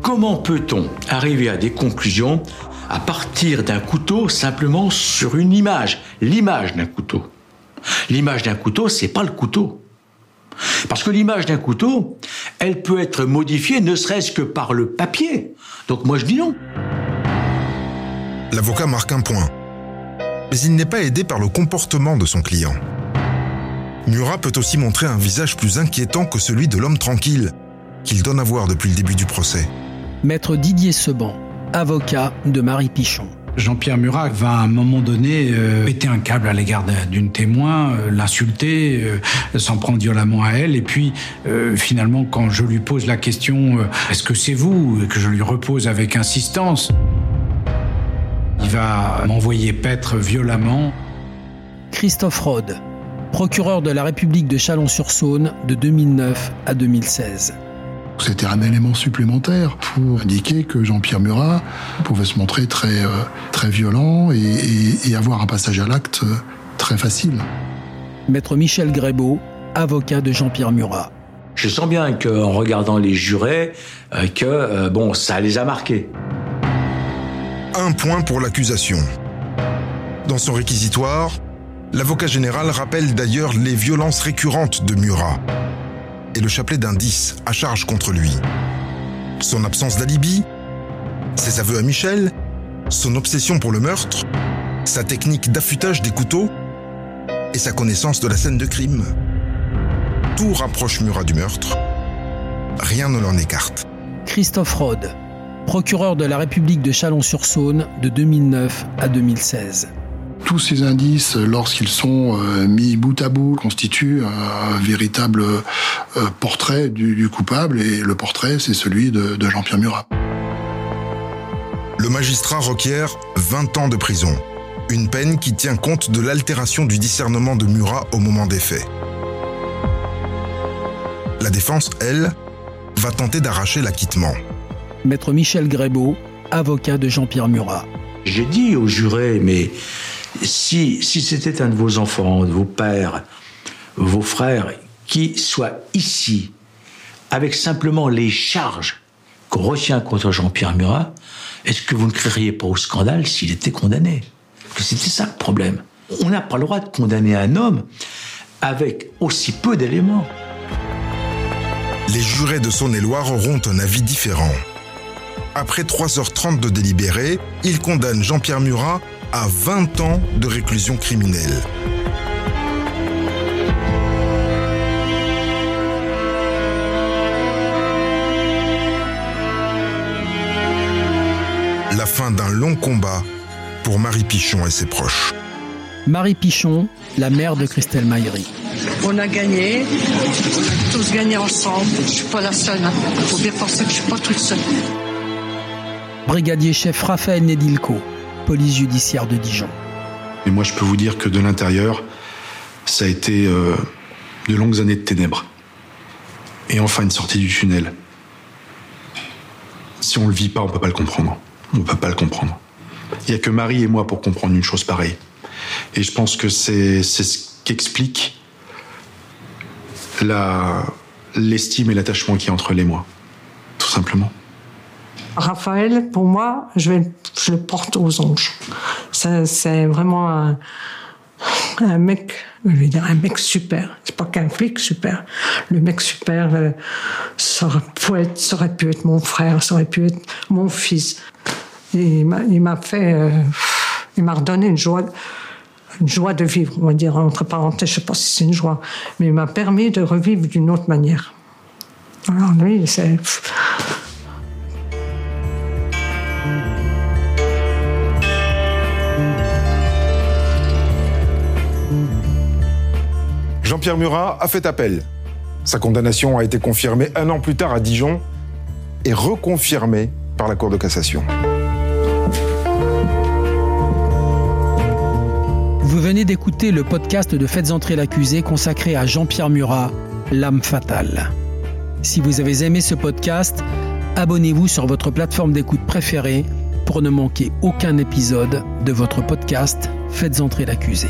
Comment peut-on arriver à des conclusions à partir d'un couteau simplement sur une image, l'image d'un couteau? L'image d'un couteau, c'est pas le couteau. Parce que l'image d'un couteau, elle peut être modifiée ne serait-ce que par le papier. Donc moi je dis non. L'avocat marque un point. Mais il n'est pas aidé par le comportement de son client. Murat peut aussi montrer un visage plus inquiétant que celui de l'homme tranquille, qu'il donne à voir depuis le début du procès. Maître Didier Seban, avocat de Marie Pichon. Jean-Pierre Murat va à un moment donné euh, péter un câble à l'égard d'un- d'une témoin, euh, l'insulter, euh, s'en prendre violemment à elle. Et puis, euh, finalement, quand je lui pose la question euh, est-ce que c'est vous et que je lui repose avec insistance, il va m'envoyer paître violemment. Christophe Rode, procureur de la République de Chalon-sur-Saône de 2009 à 2016. C'était un élément supplémentaire pour indiquer que Jean-Pierre Murat pouvait se montrer très, euh, très violent et, et- et avoir un passage à l'acte euh, très facile. Maître Michel Grébeau, avocat de Jean-Pierre Murat. Je sens bien qu'en regardant les jurés, euh, que bon, ça les a marqués. Un point pour l'accusation. Dans son réquisitoire, l'avocat général rappelle d'ailleurs les violences récurrentes de Murat et le chapelet d'indices à charge contre lui. Son absence d'alibi, ses aveux à Michel, son obsession pour le meurtre, sa technique d'affûtage des couteaux et sa connaissance de la scène de crime. Tout rapproche Murat du meurtre. Rien ne l'en écarte. Christophe Rode, procureur de la République de Chalon-sur-Saône de 2009 à 2016. Tous ces indices, lorsqu'ils sont euh, mis bout à bout, constituent un véritable euh, portrait du, coupable, et le portrait, c'est celui de, de Jean-Pierre Murat. Le magistrat requiert 20 ans de prison, une peine qui tient compte de l'altération du discernement de Murat au moment des faits. La défense, elle, va tenter d'arracher l'acquittement. Maître Michel Grébeau, avocat de Jean-Pierre Murat. J'ai dit aux jurés, mais si, si c'était un de vos enfants, de vos pères, vos frères, qui soit ici, avec simplement les charges qu'on retient contre Jean-Pierre Murat, est-ce que vous ne crieriez pas au scandale s'il était condamné? C'était ça le problème. On n'a pas le droit de condamner un homme avec aussi peu d'éléments. Les jurés de Saône-et-Loire auront un avis différent. Après 3h30 de délibéré, ils condamnent Jean-Pierre Murat à 20 ans de réclusion criminelle. La fin d'un long combat pour Marie Pichon et ses proches. Marie Pichon, la mère de Christelle Maillery. On a gagné, on a tous gagné ensemble. Je suis pas la seule. Il hein. faut bien penser que je suis pas toute seule. Brigadier chef Raphaël Nedilko, police judiciaire de Dijon. Et moi, je peux vous dire que de l'intérieur, ça a été euh, de longues années de ténèbres. Et enfin, une sortie du tunnel. Si on le vit pas, on peut pas le comprendre. On peut pas le comprendre. Il n'y a que Marie et moi pour comprendre une chose pareille. Et je pense que c'est ce qu'explique l'estime et l'attachement qui est entre les moi. Tout simplement. Raphaël, pour moi, je, le porte aux anges. C'est vraiment un, mec, je vais dire un mec super. C'est pas qu'un flic super. Le mec super, euh, ça, aurait pu être mon frère, ça aurait pu être mon fils il m'a fait, euh, il m'a redonné une joie, une joie de vivre, on va dire entre parenthèses, je sais pas si c'est une joie, mais il m'a permis de revivre d'une autre manière. Alors lui, c'est Jean-Pierre Murat a fait appel. Sa condamnation a été confirmée un an plus tard à Dijon et reconfirmée par la Cour de cassation. Vous venez d'écouter le podcast de Faites entrer l'accusé consacré à Jean-Pierre Murat, L'âme fatale. Si vous avez aimé ce podcast, abonnez-vous sur votre plateforme d'écoute préférée pour ne manquer aucun épisode de votre podcast Faites entrer l'accusé.